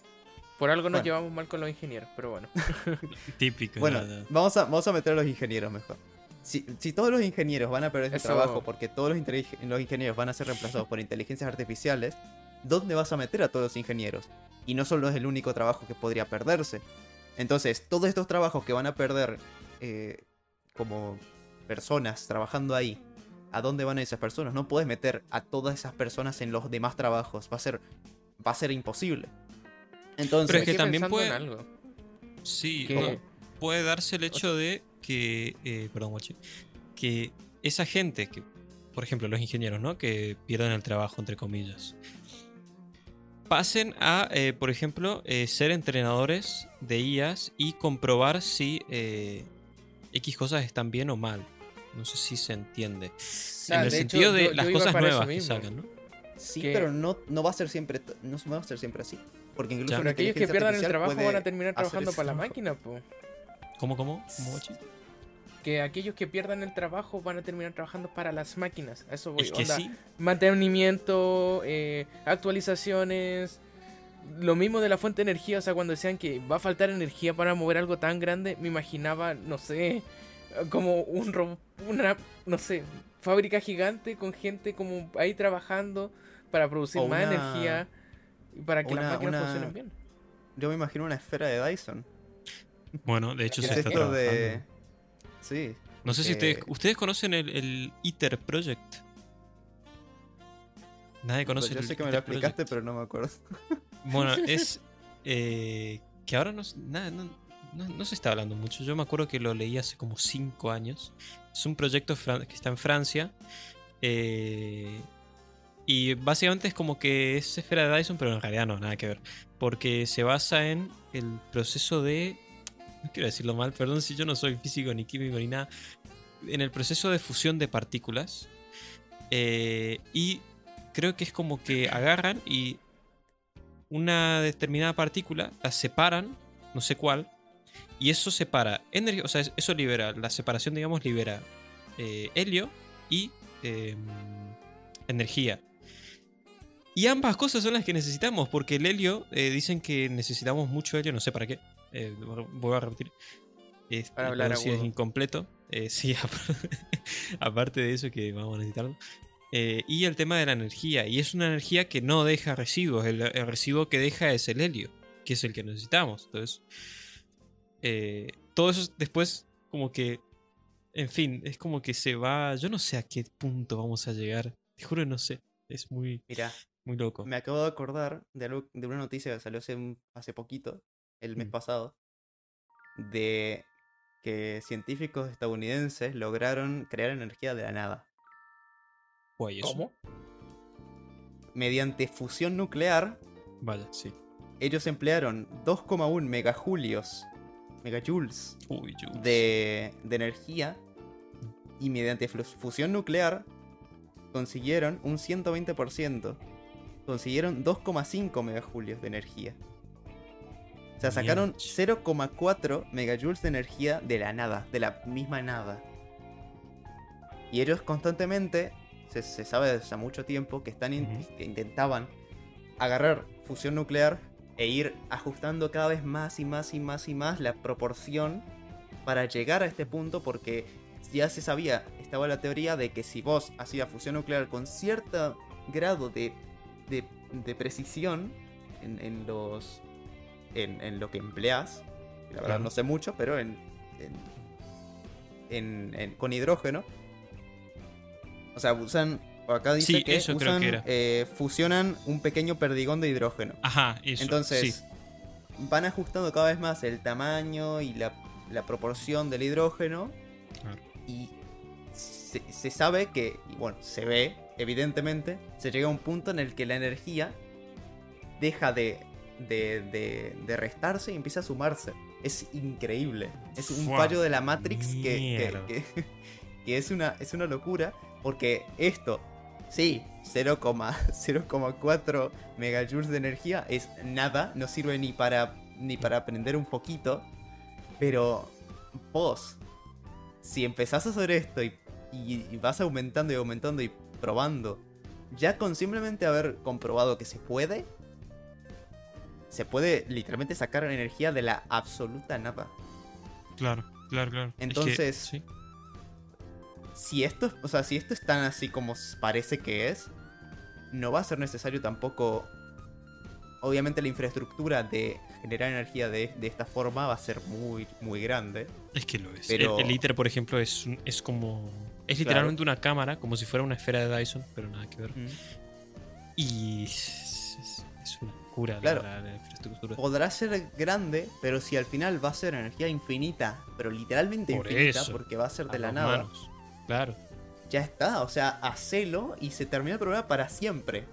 Por algo nos llevamos mal con los ingenieros, pero bueno. Típico. Bueno, vamos a, vamos a meter a los ingenieros mejor. Si, todos los ingenieros van a perder su trabajo porque todos los, los ingenieros van a ser reemplazados por inteligencias artificiales, ¿dónde vas a meter a todos los ingenieros? Y no solo es el único trabajo que podría perderse. Entonces, todos estos trabajos que van a perder eh, como personas trabajando ahí a dónde van esas personas. No puedes meter a todas esas personas en los demás trabajos. Va a ser, va a ser imposible. Entonces, Pero es que también puede. Algo. Sí, puede darse el hecho de que. Eh, perdón. Que esa gente que. Por ejemplo, los ingenieros, ¿no? Que pierdan el trabajo, entre comillas. Pasen a, eh, por ejemplo, eh, ser entrenadores de IAS y comprobar si X cosas están bien o mal. No sé si se entiende. en el sentido de las cosas nuevas que sacan, ¿no? Sí, pero no, no va a ser siempre no va a ser siempre así. Porque incluso aquellos que pierdan el trabajo van a terminar trabajando para la máquina, po. ¿Cómo, cómo? ¿Cómo, que aquellos que pierdan el trabajo van a terminar trabajando para las máquinas. eso voy. Es que sí. Mantenimiento, eh, actualizaciones. Lo mismo de la fuente de energía. O sea, cuando decían que va a faltar energía para mover algo tan grande, me imaginaba, no sé, como un una, no sé, fábrica gigante con gente como ahí trabajando para producir más energía y para que las máquinas funcionen bien. Yo me imagino una esfera de Dyson. Bueno, de hecho se está de... Sí. No sé si ustedes, ustedes conocen el, el ITER Project. Nadie conoce Yo sé que me lo explicaste, pero no me acuerdo. Bueno, es eh, que ahora no, no, se está hablando mucho. Yo me acuerdo que lo leí hace como 5 años. Es un proyecto que está en Francia. Eh, y básicamente es como que es esfera de Dyson, pero en realidad no, nada que ver. Porque se basa en el proceso de. No quiero decirlo mal, perdón si yo no soy físico ni químico ni nada. En el proceso de fusión de partículas. Eh, y creo que es como que agarran y una determinada partícula la separan, no sé cuál, y eso separa energía, o sea, eso libera, la separación, digamos, libera eh, helio y em, energía. Y ambas cosas son las que necesitamos, porque el helio, eh, dicen que necesitamos mucho helio, no sé para qué. Eh, voy a repetir. para hablar es incompleto. sí, aparte de eso que vamos a necesitarlo. Eh, y el tema de la energía. Y es una energía que no deja residuos. El, residuo que deja es el helio, que es el que necesitamos. Entonces, eh, todo eso después como que... En fin, es como que se va... Yo no sé a qué punto vamos a llegar. Te juro, no sé. Es muy... Mira, muy loco. Me acabo de acordar de, de una noticia que salió hace, hace poquito, el mes mm. pasado, de que científicos estadounidenses lograron crear energía de la nada. ¿Cómo? Mediante fusión nuclear. Vaya, sí. Ellos emplearon 2,1 megajulios, megajoules de, de energía. Y mediante fusión nuclear consiguieron un 120%. Consiguieron 2,5 megajulios de energía. O sea, sacaron 0,4 megajoules de energía de la nada, de la misma nada. Y ellos constantemente se, sabe desde hace mucho tiempo que, están intentaban agarrar fusión nuclear e ir ajustando cada vez más y más y más y más la proporción para llegar a este punto porque ya se sabía, estaba la teoría de que si vos hacías fusión nuclear con cierto grado de, de, precisión en, los en, lo que empleas, la verdad no sé mucho, pero en, en, con hidrógeno, o sea, usan. Acá dice que, usan, eh, fusionan un pequeño perdigón de hidrógeno. Ajá, eso. Entonces, van ajustando cada vez más el tamaño y la, proporción del hidrógeno. Y se, sabe que, y bueno, se ve, evidentemente, se llega a un punto en el que la energía deja de, de, de, restarse y empieza a sumarse. Es increíble. Es un fallo de la Matrix que, que, que, es, una, es una locura. Porque esto, sí, 0,4 megajoules de energía es nada, no sirve ni para, ni para aprender un poquito. Pero vos, si empezás a hacer esto y, vas aumentando y aumentando y probando, ya con simplemente haber comprobado que se puede, se puede literalmente sacar energía de la absoluta nada. Claro, claro, claro. Entonces, si esto, o sea, si esto es tan así como parece que es, no va a ser necesario tampoco. Obviamente la infraestructura de generar energía de, esta forma va a ser muy, muy grande. Es que lo es. El, ITER, por ejemplo, es, es como. Es literalmente una cámara, como si fuera una esfera de Dyson, pero nada que ver. Y es, una locura claro. la, infraestructura. Podrá ser grande, pero si al final va a ser energía infinita, pero literalmente infinita, porque va a ser de la nada. Claro. Ya está, o sea, hacelo y se termina el problema para siempre.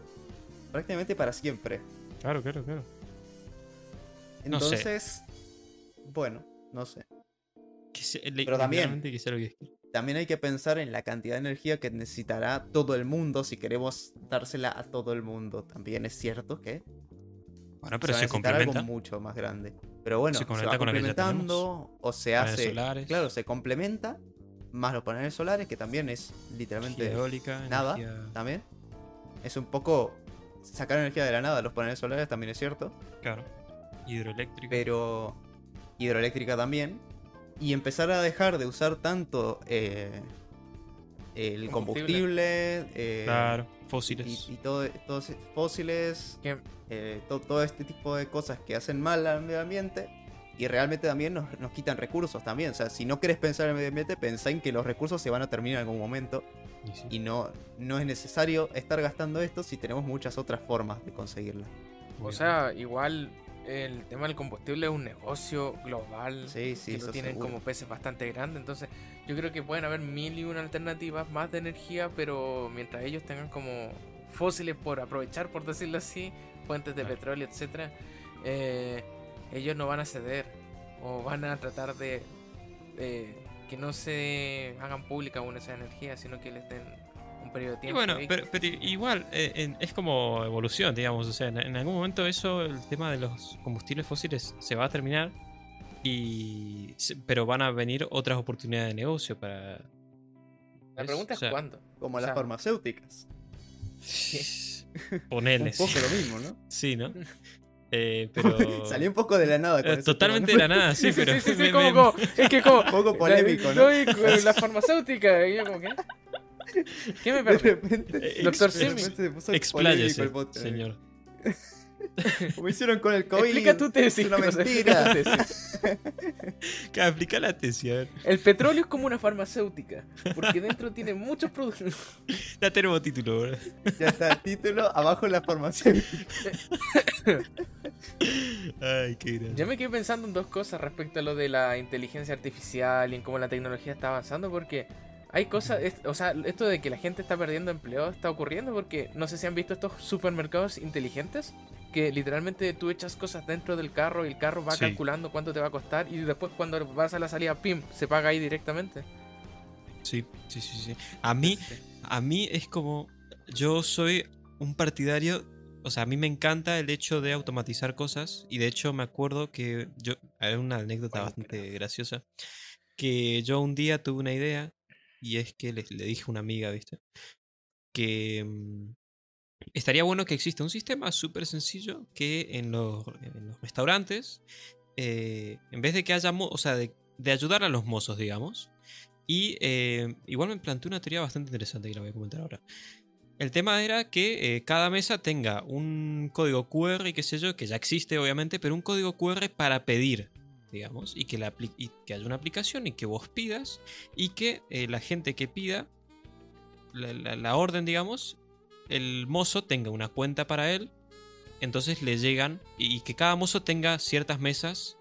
Prácticamente para siempre. Claro, claro, claro. Entonces, bueno, no sé. Pero también, también hay que pensar en la cantidad de energía que necesitará todo el mundo si queremos dársela a todo el mundo. También es cierto que bueno, pero se, complementa. algo mucho más grande. Pero bueno, se, va complementando o se hace. Claro, se complementa más los paneles solares, que también es literalmente eólica, nada, también. Es un poco sacar energía de la nada, los paneles solares también es cierto. Claro. Hidroeléctrica. Pero hidroeléctrica también. Y empezar a dejar de usar tanto eh, el combustible, eh, claro, fósiles. Y, todo, todos fósiles, eh, todo este tipo de cosas que hacen mal al medio ambiente Y realmente también nos, quitan recursos también. O sea, si no querés pensar en el medio ambiente, pensá en que los recursos se van a terminar en algún momento. Y, no, no es necesario estar gastando esto si tenemos muchas otras formas de conseguirlo. O sea, igual el tema del combustible es un negocio global. Sí, sí, que lo tienen como peces bastante grandes. Entonces, yo creo que pueden haber mil y una alternativas más de energía, pero mientras ellos tengan como fósiles por aprovechar, por decirlo así, fuentes de petróleo, etcétera, eh, ellos no van a ceder o van a tratar de que no se hagan públicas aún esa energía, sino que les den un periodo de tiempo. Y bueno, pero, igual eh, es como evolución, digamos. O sea, en, algún momento eso, el tema de los combustibles fósiles se va a terminar. Y, pero van a venir otras oportunidades de negocio para. La pregunta es cuándo. Como las farmacéuticas. Ponele. un poco lo mismo, ¿no? Sí, ¿no? Eh, pero... Salió un poco de la nada. Eh, totalmente de la nada, sí, pero. Sí, sí, como, es que como. Un poco polémico, ¿no? La, la farmacéutica, y yo como, ¿qué? ¿Qué me perdí? Eh, Doctor Simi. Expláyese, señor. Como hicieron con el COVID. Explica tu tesis. Es una mentira. explica la tesis, a ver. El petróleo es como una farmacéutica. Porque dentro tiene muchos productos. Ya tenemos título, ¿verdad? Ya está, título abajo la farmacéutica. Ay, qué grande. Yo me quedé pensando en dos cosas respecto a lo de la inteligencia artificial y en cómo la tecnología está avanzando. Porque hay cosas, o sea, esto de que la gente está perdiendo empleo está ocurriendo porque no sé si han visto estos supermercados inteligentes que literalmente tú echas cosas dentro del carro y el carro va calculando cuánto te va a costar y después cuando vas a la salida, pim, se paga ahí directamente. Sí, sí, sí, sí. A mí, a mí es como, yo soy un partidario, o sea, a mí me encanta el hecho de automatizar cosas y de hecho me acuerdo que yo, hay una anécdota bastante graciosa, que yo un día tuve una idea y es que le, le dije a una amiga, ¿viste? Que mm, estaría bueno que exista un sistema súper sencillo que en los, restaurantes, eh, en vez de que haya, o sea, de, ayudar a los mozos, digamos, y eh, igual me planteé una teoría bastante interesante que la voy a comentar ahora. El tema era que eh, cada mesa tenga un código QR y qué sé yo, que ya existe obviamente, pero un código QR para pedir, digamos, y que, haya una aplicación y que vos pidas y que la gente que pida la, orden, digamos, el mozo tenga una cuenta para él, entonces le llegan y que cada mozo tenga ciertas mesas,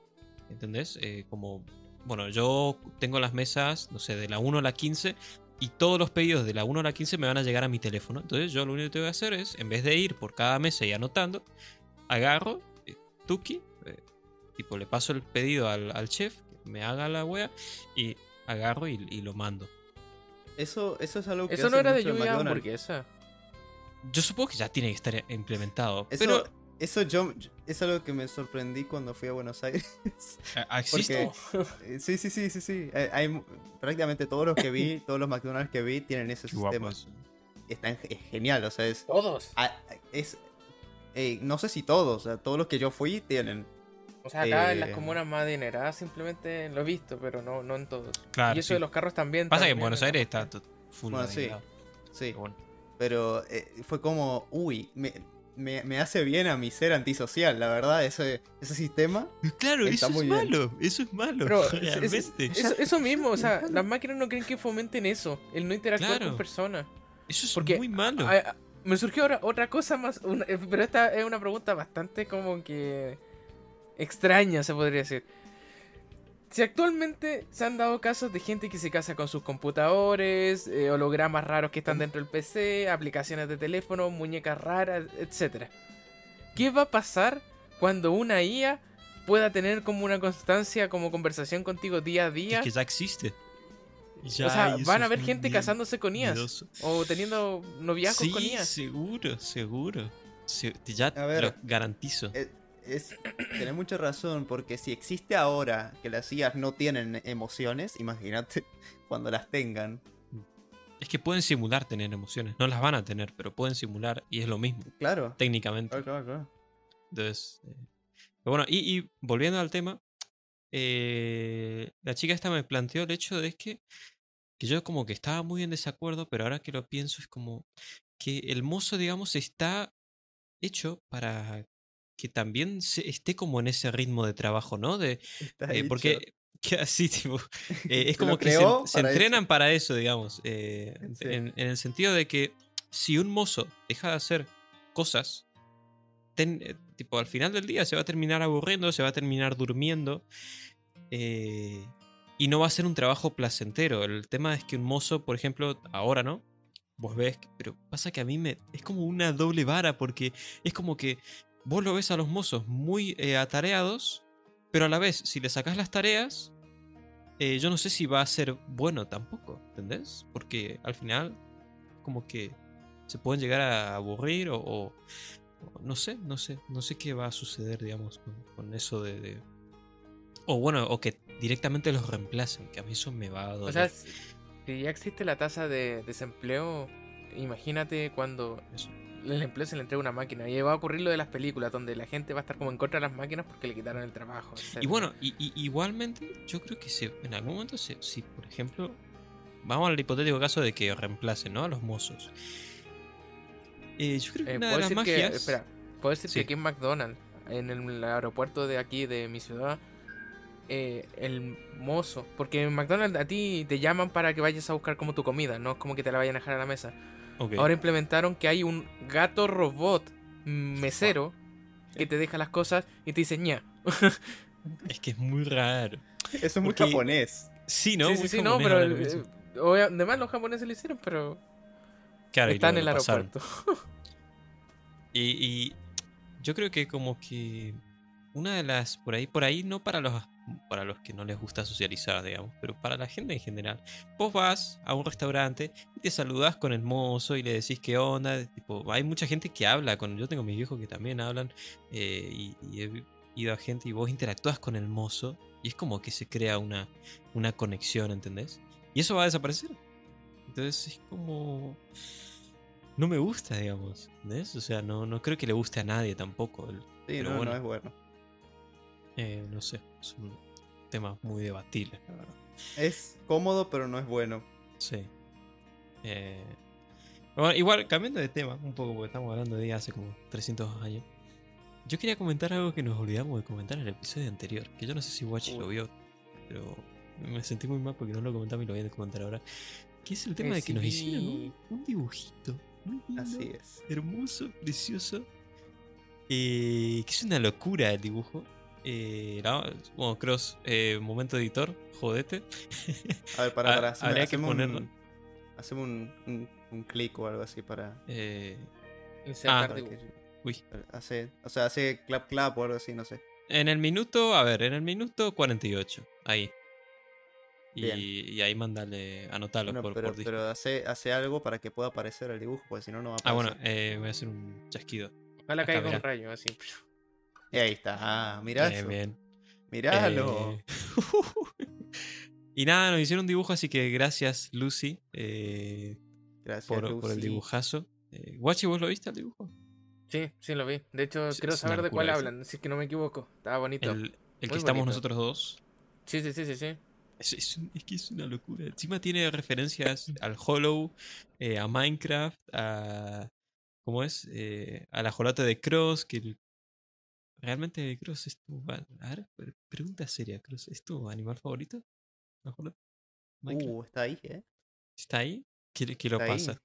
¿entendés? Eh, como, bueno, yo tengo las mesas, no sé, de la 1 a la 15 y todos los pedidos de la 1 a la 15 me van a llegar a mi teléfono. Entonces yo lo único que tengo que hacer es, en vez de ir por cada mesa y anotando, agarro, eh, Tuki, eh, tipo le paso el pedido al, chef, que me haga la wea, y agarro y, lo mando. Eso, eso es algo que... Eso no era de lluvia hamburguesa. Yo supongo que ya tiene que estar implementado. Eso, pero... eso yo es algo que me sorprendí cuando fui a Buenos Aires. ¿Existe? Eh, sí, sí, sí, sí, sí. Hay, prácticamente todos los que vi, todos los McDonald's que vi tienen ese sistema. Están, es genial, o sea, es... Todos. es, eh, no sé si todos, o sea, todos los que yo fui tienen. O sea, acá en las eh, comunas más adineradas simplemente lo he visto, pero no, no en todos. Claro, y eso de los carros también. Pasa que en Buenos Aires está full bueno, sí, sí. Bueno. Pero eh, fue como, uy, me, me, hace bien a mi ser antisocial, la verdad, ese, ese sistema. Claro, eso es malo, eso es malo, realmente. eso, mismo, o sea, las máquinas no creen que fomenten eso, el no interactuar con personas. Eso es muy malo. me surgió ahora otra cosa más, eh, pero esta es una pregunta bastante como que extraña, se podría decir. Si actualmente se han dado casos de gente que se casa con sus computadores, eh, hologramas raros que están dentro del PC, aplicaciones de teléfono, muñecas raras, etc. ¿Qué va a pasar cuando una IA pueda tener como una constancia, como conversación contigo día a día? que ya existe. o sea, van a haber gente casándose con IAs o teniendo noviazgos con IAs. Seguro, seguro. ya lo garantizo. Eh, es tener mucha razón, porque si existe ahora que las IAs no tienen emociones, imagínate cuando las tengan. Es que pueden simular tener emociones, no las van a tener, pero pueden simular y es lo mismo. Claro. Técnicamente. Claro, claro, Entonces. Eh, bueno, y, volviendo al tema, eh, la chica esta me planteó el hecho de que, que yo como que estaba muy en desacuerdo, pero ahora que lo pienso es como que el mozo, digamos, está hecho para que también esté como en ese ritmo de trabajo, ¿no? De, eh, porque así, tipo, eh, es como que se, entrenan para eso, digamos. Eh, en, el sentido de que si un mozo deja de hacer cosas, tipo, al final del día se va a terminar aburriendo, se va a terminar durmiendo. y no va a ser un trabajo placentero. El tema es que un mozo, por ejemplo, ahora, ¿no? Vos ves, pero pasa que a mí me. Es como una doble vara, porque es como que vos lo ves a los mozos muy eh, atareados, pero a la vez, si le sacas las tareas, eh, yo no sé si va a ser bueno tampoco, ¿entendés? Porque al final, como que se pueden llegar a aburrir o, no sé, no sé, no sé qué va a suceder, digamos, con, eso de, O bueno, o que directamente los reemplacen, que a mí eso me va a doler. O sea, si ya existe la tasa de desempleo, imagínate cuando el empleo se le entrega una máquina. Y va a ocurrir lo de las películas, donde la gente va a estar como en contra de las máquinas porque le quitaron el trabajo. Y bueno, y, igualmente, yo creo que se, en algún momento, se, si por ejemplo, vamos al hipotético caso de que reemplacen ¿no? a los mozos. Eh, yo creo que eh, una de las magias. espera, puedo decir que aquí en McDonald's, en el aeropuerto de aquí, de mi ciudad, eh, el mozo. Porque en McDonald's a ti te llaman para que vayas a buscar como tu comida, no es como que te la vayan a dejar a la mesa. Ahora implementaron que hay un gato robot mesero que te deja las cosas y te dice ña. es que es muy raro. Eso es muy japonés. Sí, ¿no? Sí, sí, no, pero. Eh, además, los japoneses lo hicieron, pero. Claro, están en el aeropuerto. y, y yo creo que, como que. Una de las. Por ahí, por ahí, no para los para los que no les gusta socializar, digamos, pero para la gente en general. Vos vas a un restaurante y te saludas con el mozo y le decís qué onda. Tipo, hay mucha gente que habla con. Yo tengo mis viejos que también hablan eh, y, he ido a gente y vos interactúas con el mozo y es como que se crea una, una conexión, ¿entendés? Y eso va a desaparecer. Entonces es como. No me gusta, digamos. ¿Entendés? O sea, no, no creo que le guste a nadie tampoco. Sí, no, no es bueno. Eh, no sé, es un tema muy debatible, la verdad. Es cómodo, pero no es bueno. Sí. Eh, bueno, igual, cambiando de tema un poco, porque estamos hablando de ella hace como 300 años. Yo quería comentar algo que nos olvidamos de comentar en el episodio anterior, que yo no sé si Watch lo vio, pero me sentí muy mal porque no lo comentamos y lo voy a comentar ahora. Que es el tema de que nos hicieron un, dibujito. Así es. Hermoso, precioso. Eh, que es una locura el dibujo. Eh, bueno, Cross, eh, momento editor, jodete. A ver, para, para. Habría que ponerlo. hacemos un, un, clic o algo así para. Eh... Ah, Uy. Hace, o sea, hace clap clap o algo así, no sé. En el minuto, a ver, en el minuto 48. Ahí. Y, y, ahí mandale, anotarlo por, pero, pero hace, hace algo para que pueda aparecer el dibujo, porque si no, no va a aparecer. Ah, bueno, eh, voy a hacer un chasquido. Ojalá caiga un rayo, así. Y ahí está. Ah, mirá bien, Bien. Miralo. Eh, y nada, nos hicieron un dibujo, así que gracias, Lucy. Eh, gracias, por, por, el dibujazo. Eh, ¿vos lo viste el dibujo? Sí, sí lo vi. De hecho, quiero saber de cuál hablan, si es que no me equivoco. Estaba bonito. El, que estamos nosotros dos. Sí, sí, sí, sí, sí. Es, es, que es una locura. Encima tiene referencias al Hollow, a Minecraft, a. ¿Cómo es? a la jolata de Cross, que ¿Realmente Cross es tu... A ver, pregunta seria, Cross, ¿es tu animal favorito? Uh, está ahí, ¿eh? ¿Está ahí? ¿Qué, lo pasa?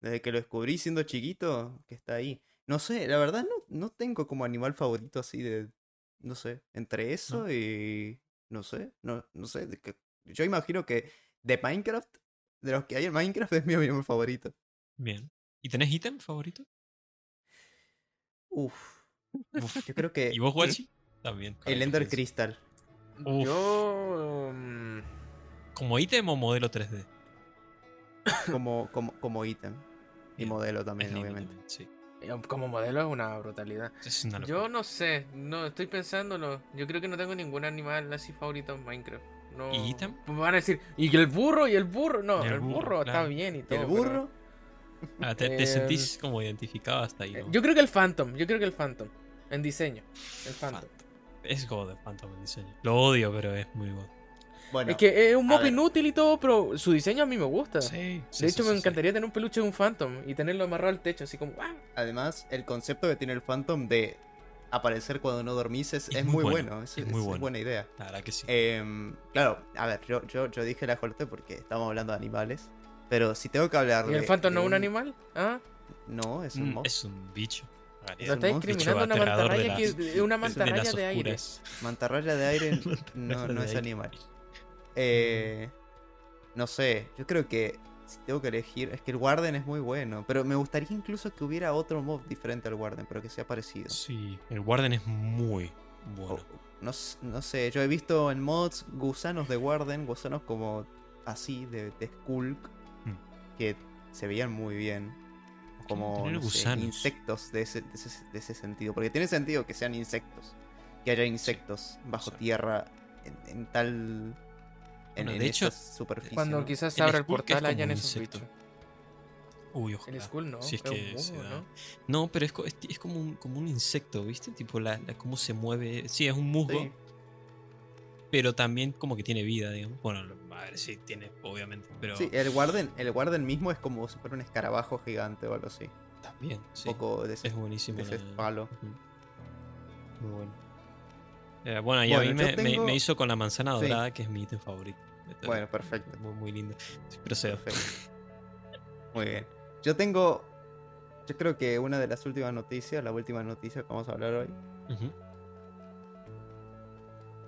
Desde que lo descubrí siendo chiquito, que está ahí. No sé, la verdad no, no tengo como animal favorito así de... No sé, entre eso y... No sé, no, no sé. yo imagino que de Minecraft, de los que hay en Minecraft, es mi animal favorito. Bien. ¿Y tenés ítem favorito? Uf. Yo creo que. ¿Y vos, Guachi? También. El Ender Crystal. Yo. Mm, ¿Como ítem o modelo 3D? Como, como, como ítem. Y modelo también, obviamente. sí. Eh, como modelo es una brutalidad. Yo no sé, no estoy pensándolo. Yo creo que no tengo ningún animal así favorito en Minecraft. No. ¿Y ítem? Me van a decir, ¿y el burro? ¿Y el burro? No, el, burro, está bien y todo. ¿El burro? Ah, te, sentís como identificado hasta ahí. Yo creo que el Phantom, yo creo que el Phantom. En diseño. El Phantom. Es God el Phantom en diseño. Lo odio, pero es muy God. Bueno, es que es un mob inútil y todo, pero su diseño a mí me gusta. Sí, de hecho, me encantaría tener un peluche de un Phantom y tenerlo amarrado al techo, así como. ¡ah! Además, el concepto que tiene el Phantom de aparecer cuando no dormís es, muy, bueno. Es, muy buena idea. La verdad que sí. Em, claro, a ver, yo, yo, yo dije la corte porque estamos hablando de animales. Pero si tengo que hablar ¿Y el Phantom no es un animal? ¿Ah? No, es un mm, Es un bicho. Lo está discriminando una mantarraya, que, una mantarraya de, aire. Mantarraya de aire no, no es animal. Eh, no sé, yo creo que si tengo que elegir, es que el Warden es muy bueno, pero me gustaría incluso que hubiera otro mob diferente al Warden, pero que sea parecido. Sí, el Warden es muy bueno. no, no, sé, yo he visto en mods gusanos de Warden, gusanos como así, de, de Skulk, hmm. que se veían muy bien. Como insectos de ese, de, ese, sentido, porque tiene sentido que sean insectos, que haya insectos bajo tierra en tal de hecho, superficie. Cuando quizás se abra el, portal hayan esos bichos. Uy, ojalá. El Skull no. Si es que ¿no? no, pero es, es, como, un, como un insecto, ¿viste? Tipo, la, cómo se mueve. Sí, es un musgo. Pero también como que tiene vida, digamos. Bueno, a ver, sí, tiene, obviamente. Pero... Sí, el Warden, el Warden mismo es como si fuera un escarabajo gigante o algo así. También, sí. Un poco de es buenísimo. ese palo. Muy bueno. Eh, bueno, y a mí me, hizo con la manzana dorada, que es mi ítem favorito. Bueno, perfecto. Muy, muy lindo. Pero sea Muy bien. Yo tengo. Yo creo que una de las últimas noticias, la última noticia que vamos a hablar hoy.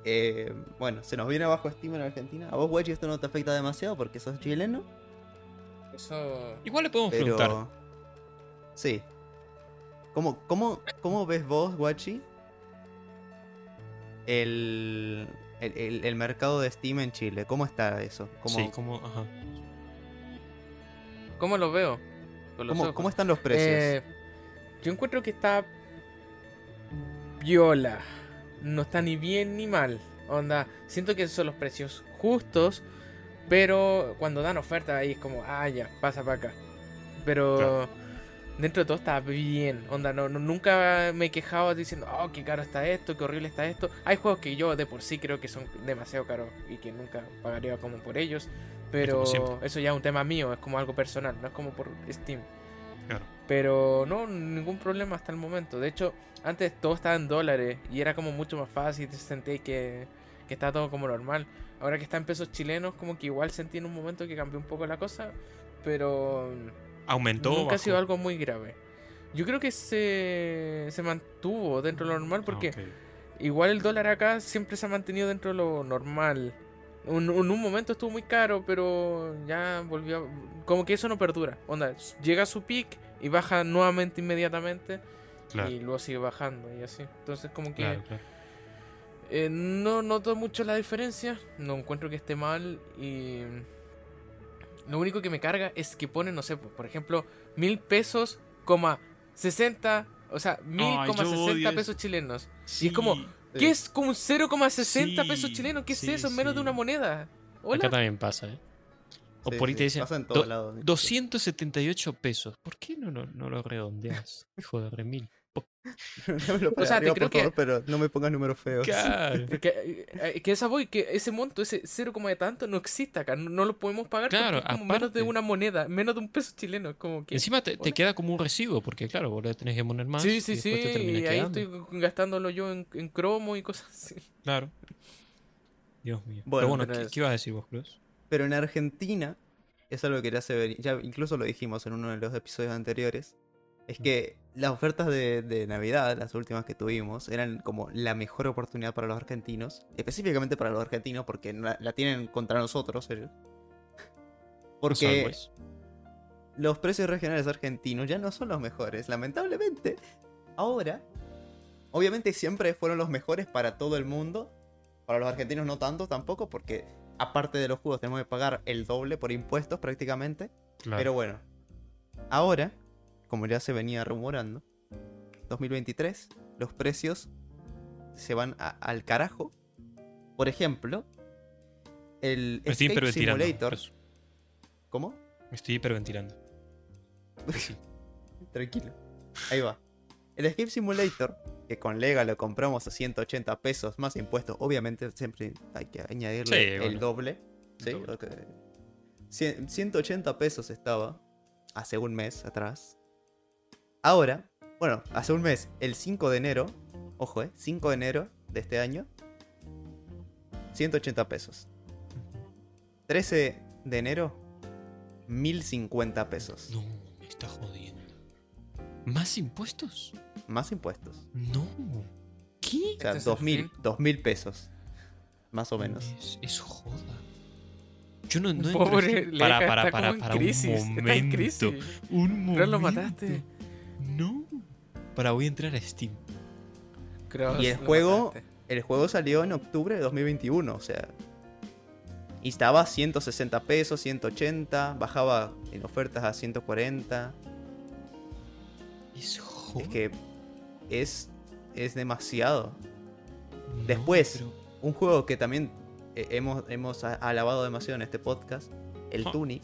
Eh, bueno, se nos viene abajo Steam en Argentina. ¿A vos, Wedge, esto no te afecta demasiado porque sos chileno? Eso. Igual le podemos preguntar. Sí. ¿Cómo, cómo, cómo ves vos, Guachi, el, el, mercado de Steam en Chile. ¿Cómo está eso? ¿Cómo, sí, ¿cómo, ajá. ¿Cómo lo veo? ¿Cómo, están los precios? Eh, yo encuentro que está viola. No está ni bien ni mal. Onda, siento que son los precios justos, pero cuando dan oferta ahí es como, ah, ya, pasa para acá. Pero dentro de todo está bien. Onda, no, nunca me he quejado diciendo, oh, qué caro está esto, qué horrible está esto. Hay juegos que yo de por sí creo que son demasiado caros y que nunca pagaría como por ellos. Pero eso ya es un tema mío, es como algo personal, no es como por Steam. Claro. Pero no, ningún problema hasta el momento. De hecho, antes todo estaba en dólares y era como mucho más fácil, te sentí que, que está todo como normal. Ahora que está en pesos chilenos, como que igual sentí en un momento que cambió un poco la cosa, pero ¿Aumentó? Nunca ha sido algo muy grave. Yo creo que se, se mantuvo dentro de lo normal porque igual el dólar acá siempre se ha mantenido dentro de lo normal. En un, momento estuvo muy caro, pero ya volvió. Como que eso no perdura. Onda, llega a su peak y baja nuevamente inmediatamente. Y luego sigue bajando y así. Entonces, como que. Eh, no noto mucho la diferencia. No encuentro que esté mal. Y lo único que me carga es que pone, no sé, por ejemplo, mil pesos, coma 60, o sea, mil coma 60 pesos chilenos. Y es como, ¿qué es como un 0,60 pesos chilenos? ¿Qué es eso? Menos de una moneda. Acá también pasa, ¿eh? O por ahí te dicen 278 pesos. ¿Por qué no, no, no lo redondeas? Hijo de remil. o sea, te creo que... pero no me pongas números feos. Claro. que, eh, que, esa voy, que ese monto, ese cero de tanto, no existe acá. No, lo podemos pagar claro, porque es como menos de una moneda, menos de un peso chileno. Como que, Encima te, queda como un recibo, porque claro, vos le tenés que poner más. Sí, sí, sí. y ahí estoy gastándolo yo en, en, cromo y cosas así. Claro. Dios mío. Bueno, pero bueno, ¿qué, ibas a decir vos, Cruz? Pero en Argentina, es algo que quería hacer, ya incluso lo dijimos en uno de los episodios anteriores, es que las ofertas de, Navidad, las últimas que tuvimos, eran como la mejor oportunidad para los argentinos. Específicamente para los argentinos, porque la, tienen contra nosotros ellos. Porque los precios regionales argentinos ya no son los mejores, lamentablemente. Ahora, obviamente siempre fueron los mejores para todo el mundo. Para los argentinos no tanto tampoco, porque aparte de los juegos tenemos que pagar el doble por impuestos prácticamente. Pero bueno, ahora como ya se venía rumorando, 2023 los precios se van al carajo. Por ejemplo, el Escape Simulator. ¿Cómo? Me estoy hiperventilando. Tranquilo. Ahí va. El Escape Simulator, que con Lega lo compramos a 180 pesos más impuestos, obviamente siempre hay que añadirle el doble. ¿sí? 180 pesos estaba hace un mes atrás. Ahora, bueno, hace un mes, el 5 de enero, ojo, eh, 5 de enero de este año, 180 pesos. 13 de enero, 1050 pesos. No, me está jodiendo. ¿Más impuestos? Más impuestos. No. ¿Qué? O sea, 2000, 2000 pesos. Más o menos. Es, joda. Yo no, no Pobre para, para, para, para, crisis, un momento. Un momento. lo mataste. No. Para voy a entrar a Steam. y el juego, el juego salió en octubre de 2021, o sea, y estaba a 160 pesos, 180, bajaba en ofertas a 140. Es, que es, es demasiado. Después, un juego que también eh, hemos, hemos alabado demasiado en este podcast, el Tunic.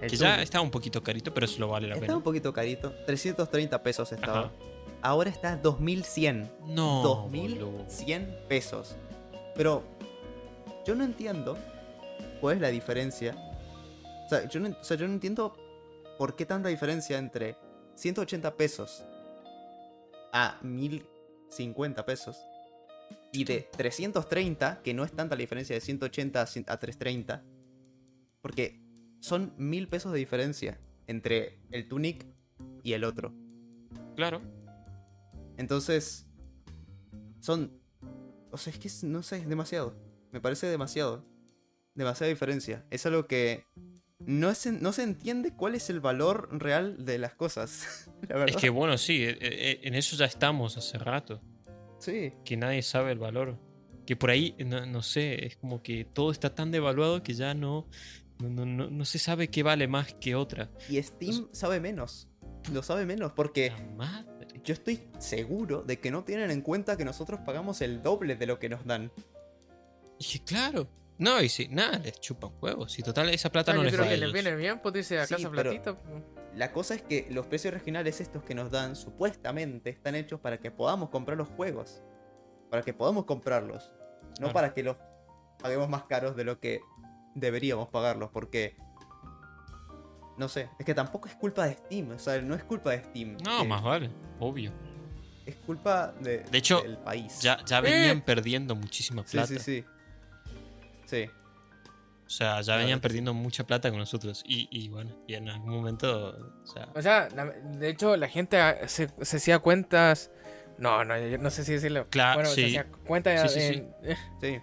que ya está un poquito carito, pero eso lo vale la pena. Está un poquito carito. 330 pesos estaba. Ahora está 2100. No. 2100 pesos. Pero yo no entiendo cuál es la diferencia. O sea, yo no, yo no entiendo por qué tanta diferencia entre 180 pesos a 1050 pesos y de 330, que no es tanta la diferencia de 180 a 330, porque son 1000 pesos de diferencia entre el Tunic y el otro. Claro. Entonces, son... O sea, es que no sé, es demasiado. Me parece demasiado. Demasiada diferencia. Es algo que no se, no se entiende cuál es el valor real de las cosas. Es que bueno, sí, e, e, en eso ya estamos hace rato. Sí. Que nadie sabe el valor. Que por ahí, no, sé, es como que todo está tan devaluado que ya no, no, se sabe qué vale más que otra. Y Steam sabe menos. Lo sabe menos porque yo estoy seguro de que no tienen en cuenta que nosotros pagamos el doble de lo que nos dan. Y claro. No, y si nada, les chupan huevos. Si total esa plata no, les va que les viene bien, pues dice a casa platito. La cosa es que los precios regionales estos que nos dan, supuestamente, están hechos para que podamos comprar los juegos. Para que podamos comprarlos. No para que los paguemos más caros de lo que deberíamos pagarlos. Porque no sé, es que tampoco es culpa de Steam, o sea, no es culpa de Steam. No, más vale, obvio. Es culpa de, de hecho, del país. Ya, ya venían eh. perdiendo muchísima plata. Sí, sí, sí. Sí. O sea, ya venían perdiendo mucha plata con nosotros. Y, bueno, y en algún momento. O sea, de hecho, la gente se, se hacía cuentas. No, no, no sé si decirlo. Claro, bueno, sí. se hacía cuentas sí, sí, sí.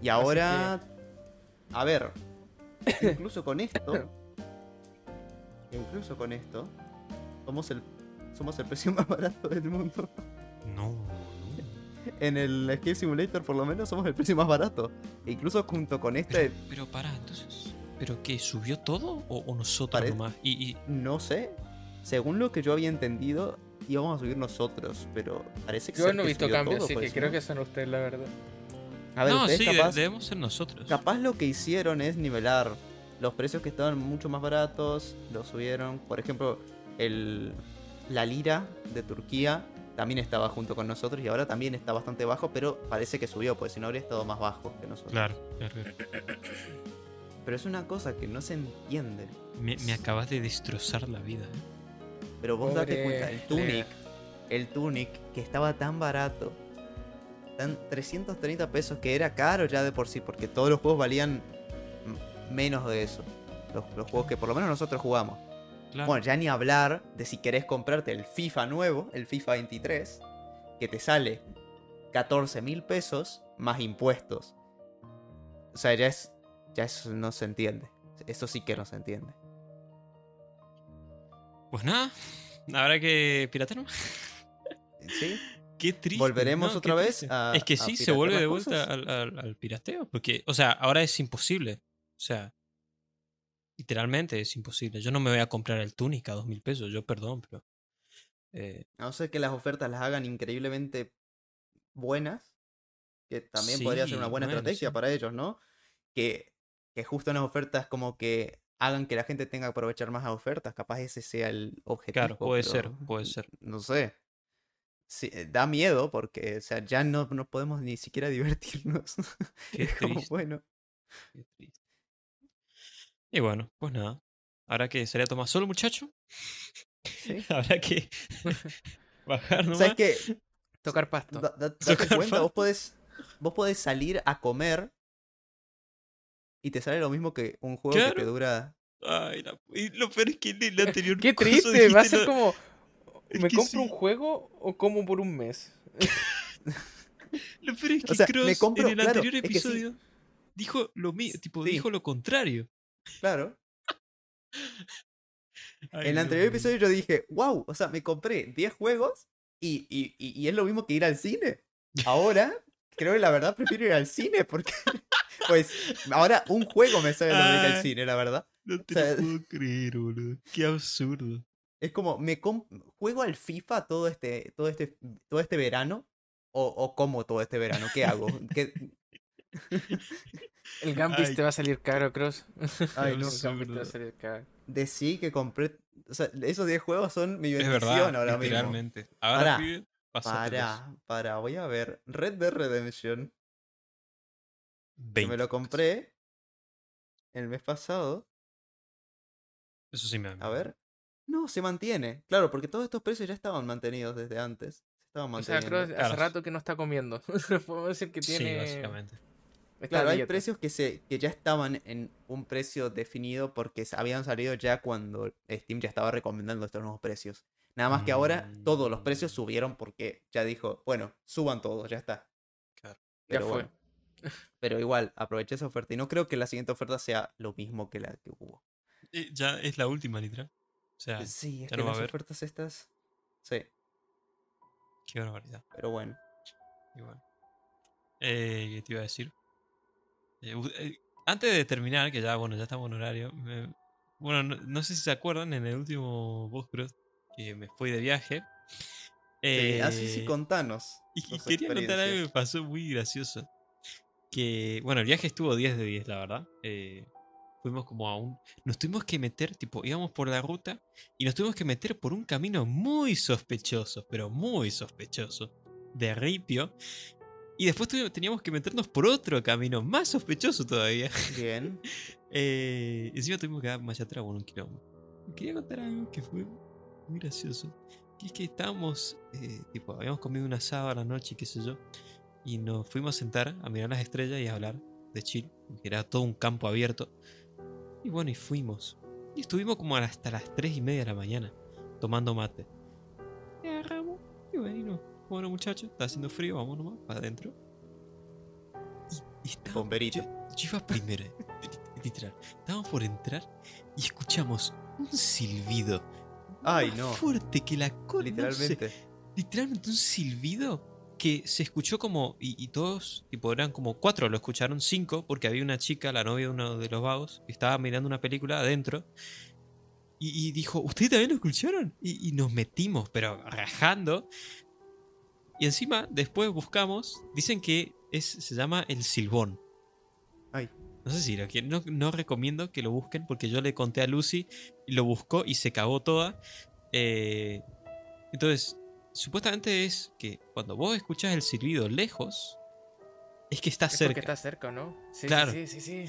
Y ahora. A ver. Incluso con esto. incluso con esto. Somos el. Somos el precio más barato del mundo. No en el Escape Simulator por lo menos somos el precio más barato. E incluso junto con este... Pero, para, entonces... ¿Pero qué? ¿Subió todo o, nosotros nomás? Y, No sé. Según lo que yo había entendido, íbamos a subir nosotros, pero parece que... Yo no he visto cambios, así que creo que son ustedes, la verdad. A ver, no, sí, debemos ser nosotros. Capaz lo que hicieron es nivelar los precios que estaban mucho más baratos, los subieron. Por ejemplo, el, la lira de Turquía también estaba junto con nosotros y ahora también está bastante bajo, pero parece que subió, porque si no habría estado más bajo que nosotros. Claro, claro. Pero es una cosa que no se entiende. Me, acabas de destrozar la vida. ¿eh? Pero vos date cuenta, el Tunic, el Tunic, que estaba tan barato, tan 330 pesos, que era caro ya de por sí, porque todos los juegos valían menos de eso. Los, los juegos que por lo menos nosotros jugamos. Bueno, ya ni hablar de si querés comprarte el FIFA nuevo, el FIFA 23, que te sale 14 mil pesos más impuestos. O sea, ya es. Ya eso no se entiende. Eso sí que no se entiende. Pues nada, habrá que piratear. Sí. Qué triste. ¿Volveremos otra vez a, Es que sí, se vuelve de vuelta al, pirateo. Porque, o sea, ahora es imposible. O sea, Literalmente es imposible. Yo no me voy a comprar el túnica a dos mil pesos, yo perdón, pero. Eh... A no ser que las ofertas las hagan increíblemente buenas, que también podría ser una buena estrategia para ellos, ¿no? Que, que justo en las ofertas como que hagan que la gente tenga que aprovechar más las ofertas, capaz ese sea el objetivo. Claro, puede ser, puede ser. No sé. Sí, eh, da miedo porque, o sea, ya no, no podemos ni siquiera divertirnos. Qué como, bueno. Qué triste. Y bueno, pues nada. Ahora que sería tomar solo, muchacho. Sí. Habrá que. Bajar nomás. ¿Sabes qué? Tocar pasto. date cuenta, vos podés, vos podés salir a comer y te sale lo mismo que un juego que te dura. Ay, y lo peor es que en el anterior. Qué triste, va a ser como. ¿Me compro un juego o como por un mes? lo peor es que Cross en el anterior episodio dijo lo mismo, tipo, dijo lo contrario. Claro. en el anterior episodio yo dije, wow, o sea, me compré 10 juegos y, y, y, es lo mismo que ir al cine. Ahora, creo que la verdad prefiero ir al cine porque, pues, ahora un juego me sale lo de ir al cine, la verdad. No te lo puedo creer, boludo. Qué absurdo. Es como, me juego al FIFA todo este, todo este, todo este verano o, o como todo este verano. ¿Qué hago? ¿Qué, el Gambis te va a salir caro, Cross. Ay, no. El Gambis te va a salir caro. Decí que compré. O sea, esos 10 juegos son mi bendición es verdad, ahora literalmente. Ahora, para, para, voy a ver. Red Dead Redemption. Que me lo compré el mes pasado. Eso sí me A ver. No, se mantiene. Claro, porque todos estos precios ya estaban mantenidos desde antes. Se estaban manteniendo. O sea, creo hace rato que no está comiendo. Podemos decir que tiene. Sí, básicamente. Claro, hay precios que, se, que ya estaban en un precio definido porque habían salido ya cuando Steam ya estaba recomendando estos nuevos precios. Nada más que ahora todos los precios mm. subieron porque ya dijo, bueno, suban todos, ya está. Claro. Pero ya fue. pero igual, aproveché esa oferta y no creo que la siguiente oferta sea lo mismo que la que hubo. Eh, ya es la última, literal. O sea, sí, es que las ofertas estas. Sí. Qué barbaridad. Pero bueno. Igual. Eh, ¿Qué te iba a decir? Eh, eh, antes de terminar, que ya, bueno, ya estamos en horario. bueno, no, sé si se acuerdan, en el último Boscross que me fui de viaje. Eh, así sí, contanos. Y, quería contar algo que me pasó muy gracioso. Que, bueno, el viaje estuvo 10 de 10, la verdad. fuimos como a un. Nos tuvimos que meter, tipo, íbamos por la ruta y nos tuvimos que meter por un camino muy sospechoso, pero muy sospechoso, de ripio. Y después teníamos que meternos por otro camino, más sospechoso todavía. Bien. eh, encima tuvimos que dar más atrás, bueno, un kilómetro. Quería contar algo que fue muy gracioso. Que es que estábamos, eh, tipo, habíamos comido un asado a la noche, qué sé yo. Y nos fuimos a sentar a mirar las estrellas y a hablar de Chile. Que era todo un campo abierto. Y bueno, y fuimos. Y estuvimos como hasta las 3 y media de la mañana, tomando mate. Y agarramos y bueno, bueno, muchachos, está haciendo frío, vamos nomás, para adentro. Y, y Bomberito. Yo, iba primero, literal. Estábamos por entrar y escuchamos un silbido. Ay, no. fuerte que la cola. Literalmente. literalmente un silbido que se escuchó como. Y, todos, tipo, eran como cuatro, lo escucharon cinco, porque había una chica, la novia de uno de los vagos, que estaba mirando una película adentro. Y, dijo, ¿ustedes también lo escucharon? Y, y, nos metimos, pero rajando. Y encima, después buscamos, dicen que es, se llama el silbón. Ay. No sé si lo quieren. No, no, recomiendo que lo busquen porque yo le conté a Lucy y lo buscó y se cagó toda. Eh, entonces, supuestamente es que cuando vos escuchas el silbido lejos, es que está es cerca. Está cerca, ¿no? Sí, claro. sí, sí, sí.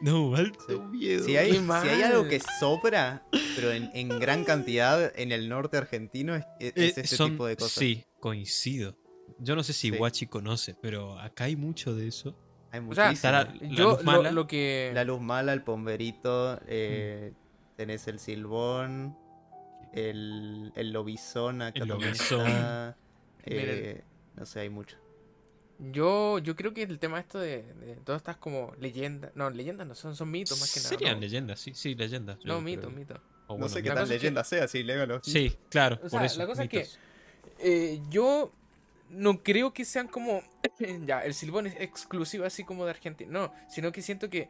No, alto miedo. Si hay, si hay, algo que sobra, pero en, en, gran cantidad en el norte argentino, es, es eh, ese tipo de cosas. Sí, coincido. Yo no sé si Guachi conoce, pero acá hay mucho de eso. Hay muchísimo. la, luz mala. Lo, que... La luz mala, el pomberito, eh, mm. tenés el silbón, el, el lobizón acá el lobizón. Eh, no sé, hay mucho. Yo, yo creo que el tema esto de, todas estas como leyendas, no, leyendas no son, son mitos más que nada. Serían leyendas, sí, sí, leyendas. No, mitos, mitos. no sé qué tan leyenda sea, sí, lévalo. Sí, claro, por eso. La cosa es que eh, yo no creo que sean como. ya, el silbón es exclusivo así como de Argentina. No, sino que siento que.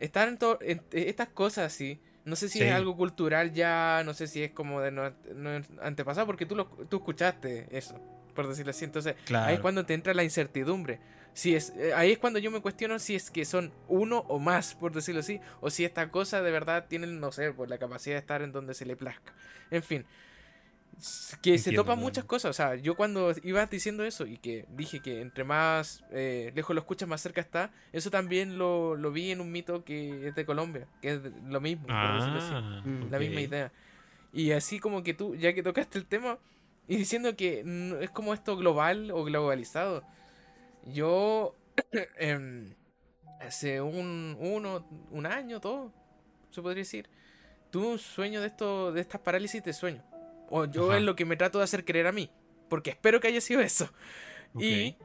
Están en, todo, en estas cosas así. No sé si es algo cultural ya, no sé si es como de no, antepasado, porque tú, lo, tú escuchaste eso, por decirlo así. Entonces, ahí es cuando te entra la incertidumbre. Si es, eh, ahí es cuando yo me cuestiono si es que son uno o más, por decirlo así, o si esta cosa de verdad tiene, no sé, pues la capacidad de estar en donde se le plazca. En fin, que se topan muchas cosas. O sea, yo cuando ibas diciendo eso y que dije que entre más eh, lejos lo escuchas, más cerca está, eso también lo, lo, vi en un mito que es de Colombia, que es lo mismo, ah, la misma idea. Y así como que tú, ya que tocaste el tema, Y diciendo que es como esto global o globalizado. Yo em, hace un, uno, un año, todo, se podría decir, tuve un sueño de esto, de estas parálisis de sueño. O yo es lo que me trato de hacer creer a mí. Porque espero que haya sido eso. Y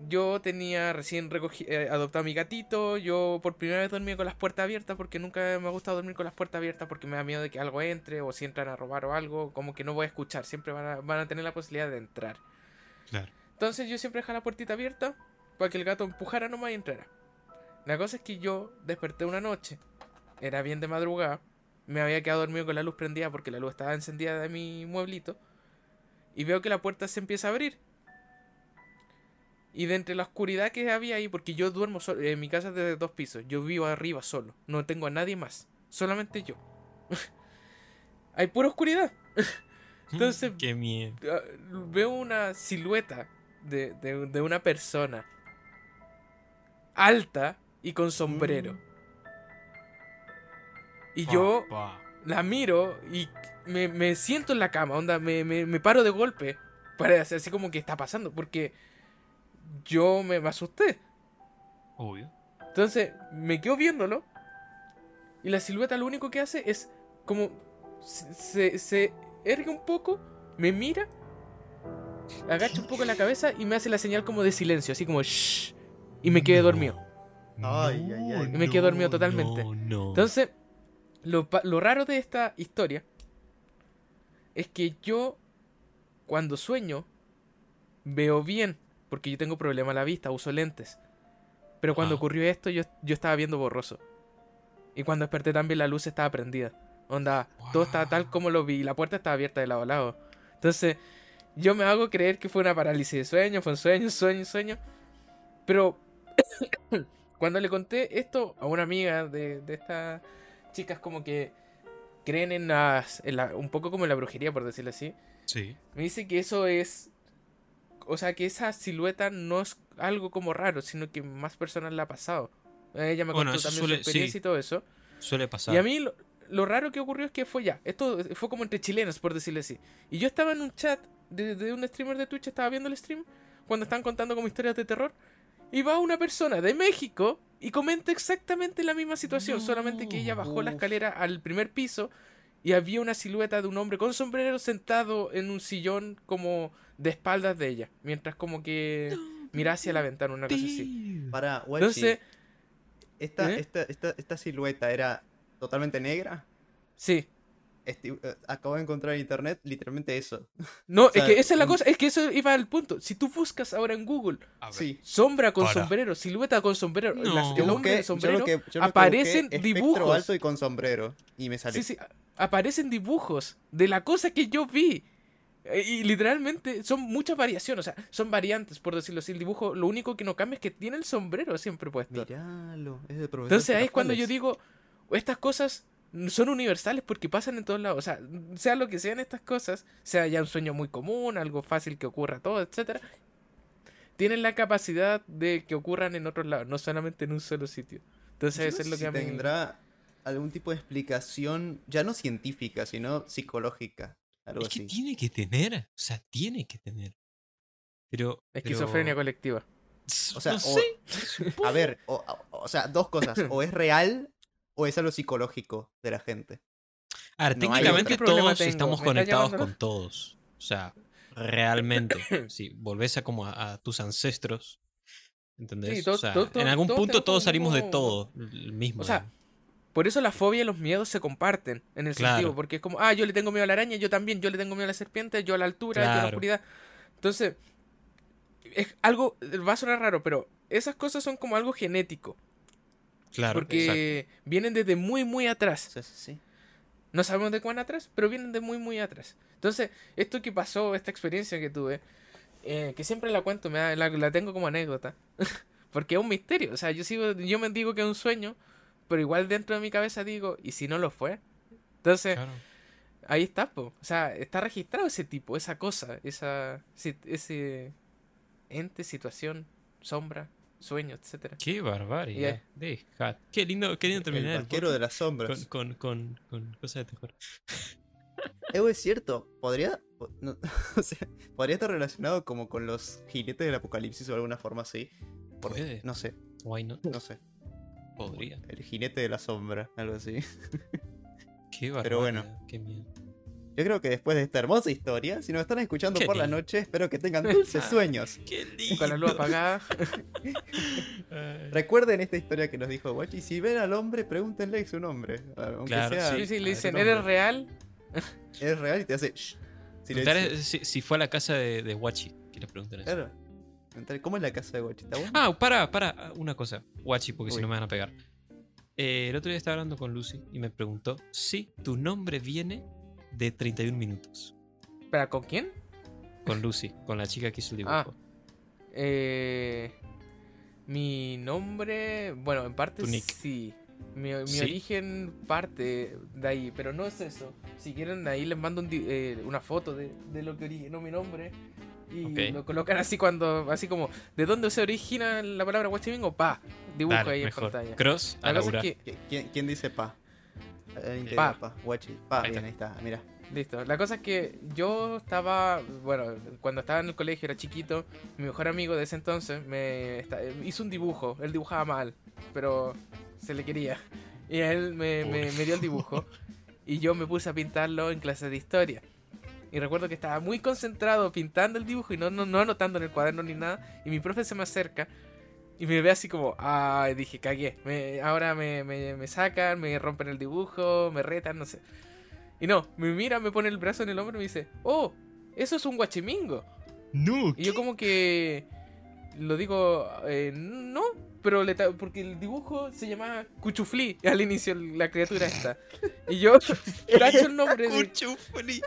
yo tenía recién eh, adoptado a mi gatito. Yo por primera vez dormía con las puertas abiertas porque nunca me ha gustado dormir con las puertas abiertas porque me da miedo de que algo entre o si entran a robar o algo. Como que no voy a escuchar. Siempre van a, tener la posibilidad de entrar. Entonces yo siempre dejaba la puertita abierta para que el gato empujara nomás y entrara. La cosa es que yo desperté una noche. Era bien de madrugada. Me había quedado dormido con la luz prendida porque la luz estaba encendida de mi mueblito. Y veo que la puerta se empieza a abrir y de entre la oscuridad que había ahí, porque yo duermo solo, en mi casa es de dos pisos, yo vivo arriba solo, no tengo a nadie más, solamente yo. Hay pura oscuridad. Entonces, Qué miedo. Ah, veo una silueta de, de, una persona alta y con sombrero. Mm. Y yo la miro y me, siento en la cama, onda, me, me, me paro de golpe para hacer así como que está pasando, porque yo me, asusté. Obvio. Entonces me quedo viéndolo. Y la silueta lo único que hace es como se, se ergue un poco, me mira, agacha un poco la cabeza y me hace la señal como de silencio, así como shh, y me quedé dormido. Ay, ay, ay. Y me quedé dormido totalmente. Entonces, lo, lo raro de esta historia es que yo, cuando sueño, veo bien porque yo tengo problema a la vista, uso lentes. Pero cuando ah. ocurrió esto, yo, yo estaba viendo borroso. Y cuando desperté también la luz estaba prendida. Onda, todo estaba tal como lo vi. La puerta estaba abierta de lado a lado. Entonces, yo me hago creer que fue una parálisis de sueño, fue un sueño, sueño, sueño. Pero, cuando le conté esto a una amiga de, de estas chicas como que creen en las, en la, un poco como en la brujería, por decirlo así. Sí. Me dice que eso es o sea, que esa silueta no es algo como raro, sino que más personas la ha pasado. Ella me contó también su experiencia y todo eso. Suele pasar. Y a mí lo, raro que ocurrió es que fue ya. Esto fue como entre chilenos, por decirlo así. Y yo estaba en un chat de, un streamer de Twitch, estaba viendo el stream, cuando están contando como historias de terror. Y va una persona de México y comenta exactamente la misma situación, solamente que ella bajó la escalera al primer piso y había una silueta de un hombre con sombrero sentado en un sillón como de espaldas de ella, mientras como que mira hacia la ventana, una cosa así. Para, Entonces, esta, ¿eh? esta, esta, esta silueta era totalmente negra. Sí. Eh, acabo de encontrar en internet literalmente eso. No, es que esa es la cosa, es que eso iba al punto. Si tú buscas ahora en Google, sí. sombra con sombrero, silueta con sombrero, el hombre de sombrero, aparecen dibujos. alto y con sombrero. Y me salió. Sí, sí, aparecen dibujos de la cosa que yo vi. Eh, y literalmente son muchas variaciones, o sea, son variantes, por decirlo así. El dibujo, lo único que no cambia es que tiene el sombrero siempre puesto. Miralo, es de Entonces ahí es cuando yo digo, estas cosas son universales porque pasan en todos lados. O sea, sea lo que sean estas cosas, sea ya un sueño muy común, algo fácil que ocurra todo, etcétera, tienen la capacidad de que ocurran en otros lados, no solamente en un solo sitio. Entonces, eso es lo que a mí... tendrá algún tipo de explicación, ya no científica, sino psicológica. Algo es que tiene que tener, o sea, tiene que tener. Pero. Esquizofrenia colectiva. O sea, a ver, o, sea, dos cosas. O es real o es algo psicológico de la gente. A ver, técnicamente todos estamos conectados con todos. O sea, realmente. si volvés a como a, tus ancestros. ¿Entendés? o sea, en algún punto todos salimos de todo. El mismo. O sea, por eso la fobia y los miedos se comparten en el sentido, porque es como, ah, yo le tengo miedo a la araña, yo también, yo le tengo miedo a la serpiente, yo a la altura, yo a la oscuridad. Entonces, es algo, va a sonar raro, pero esas cosas son como algo genético. Claro. Porque vienen desde muy, muy atrás. Sí, sí, sí. No sabemos de cuán atrás, pero vienen de muy, muy atrás. Entonces, esto que pasó, esta experiencia que tuve, eh, que siempre la cuento, me la, la, tengo como anécdota. porque es un misterio. O sea, yo sigo, yo me digo que es un sueño, pero igual dentro de mi cabeza digo, ¿y si no lo fue? Entonces, ahí está, po. o sea, está registrado ese tipo, esa cosa, esa, ese ente, situación, sombra, sueño, etcétera. Qué barbaridad. Qué lindo, qué lindo terminar. El vaquero de las sombras. Con, con, con, con cosas de terror. Evo es cierto, podría. o sea, podría estar relacionado como con los jinetes del apocalipsis o de alguna forma así. Puede. No sé. Why not? No sé. Podría. El jinete de la sombra, algo así. Qué Pero bueno. Qué miedo. Yo creo que después de esta hermosa historia, si nos están escuchando por la noche, espero que tengan dulces sueños. Qué lindo. Con la luz apagada. Recuerden esta historia que nos dijo Wachi. Si ven al hombre, pregúntenle su nombre. Aunque Claro, sea, Sí, sí, le dicen, ¿eres real? Es real y te hace. Preguntar si, si fue a la casa de, de Wachi. Que le pregunten eso. Claro. Preguntar, ¿Cómo es la casa de Wachi? ¿Está buena? Ah, para, para. Una cosa. Wachi, porque si Uy. no me van a pegar. Eh, el otro día estaba hablando con Lucy y me preguntó si tu nombre viene de 31 minutos. ¿Para con quién? Con Lucy, con la chica que hizo el dibujo. Ah. Eh, mi nombre, bueno, en parte sí. Mi, mi ¿Sí? origen parte de ahí, pero no es eso. Si quieren, ahí les mando un eh, una foto de, de lo que originó mi nombre. Y lo colocan así cuando, así como, ¿de dónde se origina la palabra guachimingo? Pa, dibujo Dale, ahí mejor. en pantalla. Cross a La cosa laburar. es que, ¿Qui- ¿Quién, quién dice pa? Que Pa. pa. Wachi. Pa, Ahí bien, está. ahí está. Mira. Listo. La cosa es que yo estaba, bueno, cuando estaba en el colegio, era chiquito, mi mejor amigo de ese entonces me hizo un dibujo. Él dibujaba mal, pero se le quería. Y él me, me- me dio el dibujo. Y yo me puse a pintarlo en clase de historia. Y recuerdo que estaba muy concentrado pintando el dibujo y no, no, no anotando en el cuaderno ni nada. Y mi profe se me acerca y me ve así como, ay, dije, cagué. Me- ahora me, me, me sacan, me rompen el dibujo, me retan, no sé. Y no, me mira, me pone el brazo en el hombro y me dice, oh, eso es un guachimingo. No, Y yo como que lo digo, eh, no, pero le porque el dibujo se llamaba Cuchuflí al inicio, la criatura esta. Y yo tacho el nombre de... Cuchufli.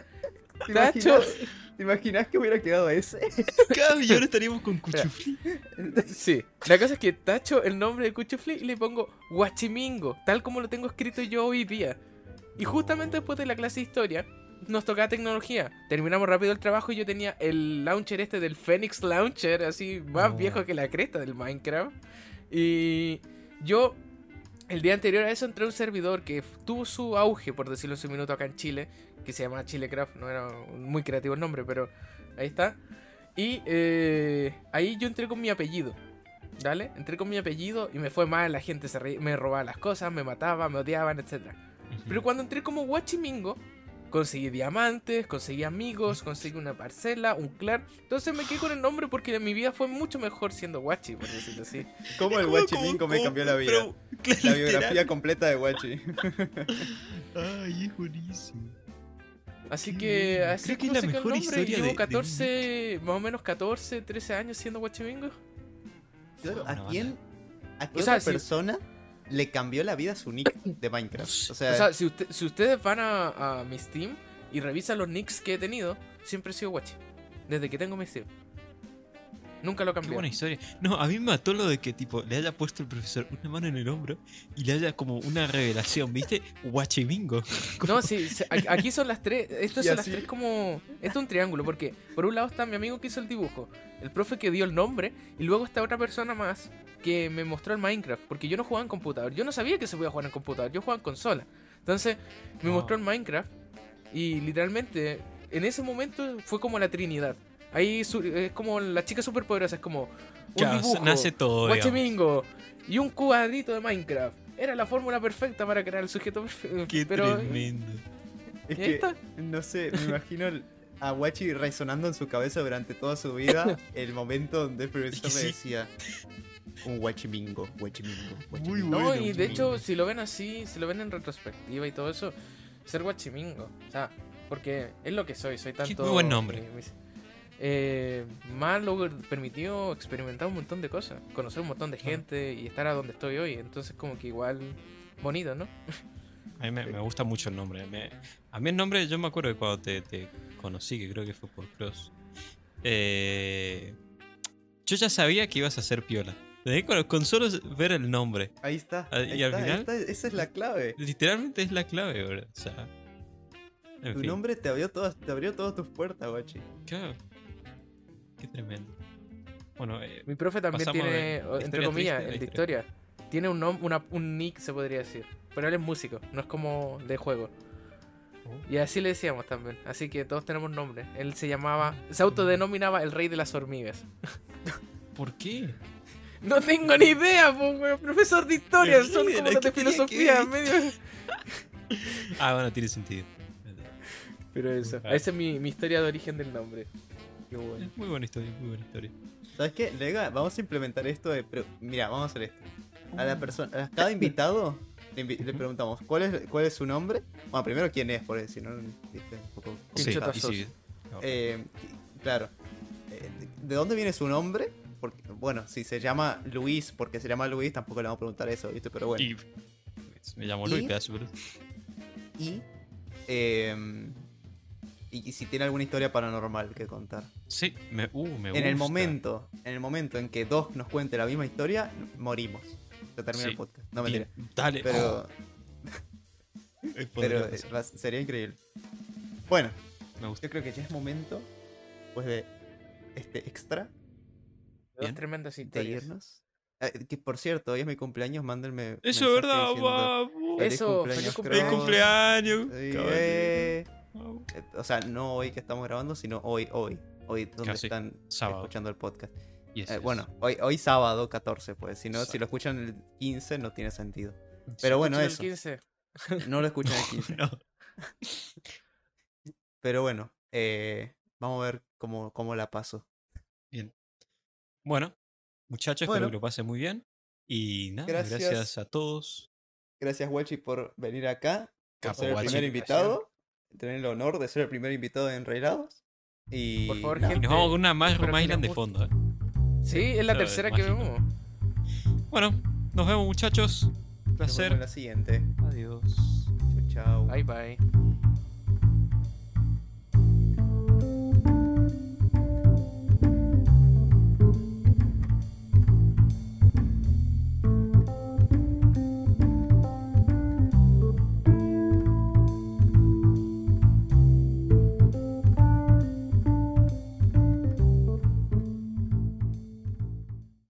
¿Te Tacho. ¿Te imaginas que hubiera quedado ese? Cada y ahora estaríamos con Cuchufli. Sí, la cosa es que tacho el nombre de Cuchuflí y le pongo Guachimingo, tal como lo tengo escrito yo hoy día. Y justamente después de la clase de historia, nos tocaba tecnología. Terminamos rápido el trabajo y yo tenía el launcher este del Phoenix Launcher, así más viejo que la cresta del Minecraft. Y yo, el día anterior a eso, entré a un servidor que tuvo su auge, por decirlo en su minuto, acá en Chile, que se llama Chilecraft. No era muy creativo el nombre, pero ahí está. Y eh, ahí yo entré con mi apellido. ¿Dale? Entré con mi apellido y me fue mal, la gente se me robaba las cosas, me mataba, me odiaban, etc. Pero cuando entré como guachimingo, conseguí diamantes, conseguí amigos, conseguí una parcela, un clan. Entonces me quedé con el nombre porque mi vida fue mucho mejor siendo guachi, por decirlo así. ¿Cómo el Wachi Mingo me cambió la vida? La biografía completa de Wachi. Ay, es buenísimo. Así que así Creo que es la el mejor nombre. historia Llevo de- de 14, más o menos 14, 13 años siendo guachimingo. Claro, ¿A quién, a qué O sea, otra si- persona le cambió la vida su nick de Minecraft? O sea, O sea, si, usted- si ustedes van a, a mi Steam y revisan los nicks que he tenido, siempre he sido guachi. Desde que tengo mi Steam. Nunca lo Qué cambié. buena historia. No, a mí me mató lo de que tipo le haya puesto el profesor una mano en el hombro y le haya como una revelación, ¿viste? Guachimingo. No, sí, aquí son las tres. Estas Y son las tres como. Esto es un triángulo, porque por un lado está mi amigo que hizo el dibujo, el profe que dio el nombre, y luego está otra persona más que me mostró el Minecraft, porque yo no jugaba en computador. Yo no sabía que se podía jugar en computador, yo jugaba en consola. Entonces, me Ah. mostró el Minecraft, y literalmente, en ese momento fue como la Trinidad. Ahí su- es como la chica superpoderosa, es como un Claro, dibujo, nace todo. guachimingo y un cuadrito de Minecraft. Era la fórmula perfecta para crear el sujeto perfecto. Qué pero tremendo. es ¿y ahí que, está? no sé, me imagino el- a Wachi resonando en su cabeza durante toda su vida el momento donde el profesor Es que le sí. decía un Wachimingo, Wachimingo, Muy Wachimingo. No, Bueno, y de hecho, si lo ven así, si lo ven en retrospectiva y todo eso, ser guachimingo. O sea, porque es lo que soy, soy tanto. muy buen nombre. eh, eh, me ha luego permitido experimentar un montón de cosas, conocer un montón de gente y estar a donde estoy hoy. Entonces, como que igual bonito, ¿no? A mí me, me gusta mucho el nombre. me- a mí el nombre, yo me acuerdo de cuando te, te conocí, que creo que fue por Cross. Eh, yo ya sabía que ibas a ser piola. Desde con, con solo ver el nombre. Ahí está. Ah, ahí y al está, final- está, esa es la clave. Literalmente es la clave, bro. O sea. En Tu fin, nombre te abrió todas, te abrió todas tus puertas, Wachi. Qué, qué tremendo. Bueno, eh, Mi profe también tiene, entre comillas, el de historia. historia. Tiene un, nom- una- un nick, se podría decir. Pero él es músico, no es como de juego. Y así le decíamos también. Así que todos tenemos nombre. Él se llamaba, se autodenominaba el rey de las hormigas. ¿Por qué? No tengo ni idea, profesor de historia, son como los de filosofía, medio. ah, bueno, tiene sentido. Pero eso, esa es mi, historia de origen del nombre. Qué bueno. Muy buena historia, muy buena historia. ¿Sabes qué? Lega, vamos a implementar esto de. Mira, vamos a hacer esto. A la persona, a cada invitado le, preguntamos ¿cuál es, cuál es su nombre. Bueno, primero quién es, porque si no, viste, un poco. Sí, eh, claro. Eh, ¿De dónde viene su nombre? Porque, bueno, si se llama Luis porque se llama Luis, tampoco le vamos a preguntar eso, ¿viste? Pero bueno. me llamo Luis, Y. Eh, y, si tiene alguna historia paranormal que contar. Sí, me, uh, me En el momento, en el momento en que dos nos cuente la misma historia, morimos. Se termina el podcast. No mentira. Dale. Pero. pero sería increíble. Bueno, me gusta. Yo creo que ya es momento, pues de este extra. Dos tremendas historias. Eh, que por cierto, hoy es mi cumpleaños, mándenme. Eso es verdad, Eso, feliz cumpleaños. Eh, o sea, no hoy que estamos grabando, sino hoy, hoy. Hoy donde están escuchando el podcast. Eh, bueno, hoy, hoy sábado 14, pues. Si no, si lo escuchan el 15, no tiene sentido. Pero bueno, eso. El 15? No lo escuchan el 15. Pero bueno, eh, vamos a ver cómo, cómo la paso. Bien. Bueno, muchachos, espero que lo pasen muy bien. Y nada, gracias, a todos. Gracias, Welchi, por venir acá. Por ser el primer invitado. Tener el honor de ser el primer invitado en Enrailados. Y, por favor, gente, y nos vamos con una más, más de fondo. ¿eh? Sí, es la tercera que vemos. Bueno, nos vemos muchachos. Un placer. Nos vemos en la siguiente. Adiós. Chao, chao. Bye bye.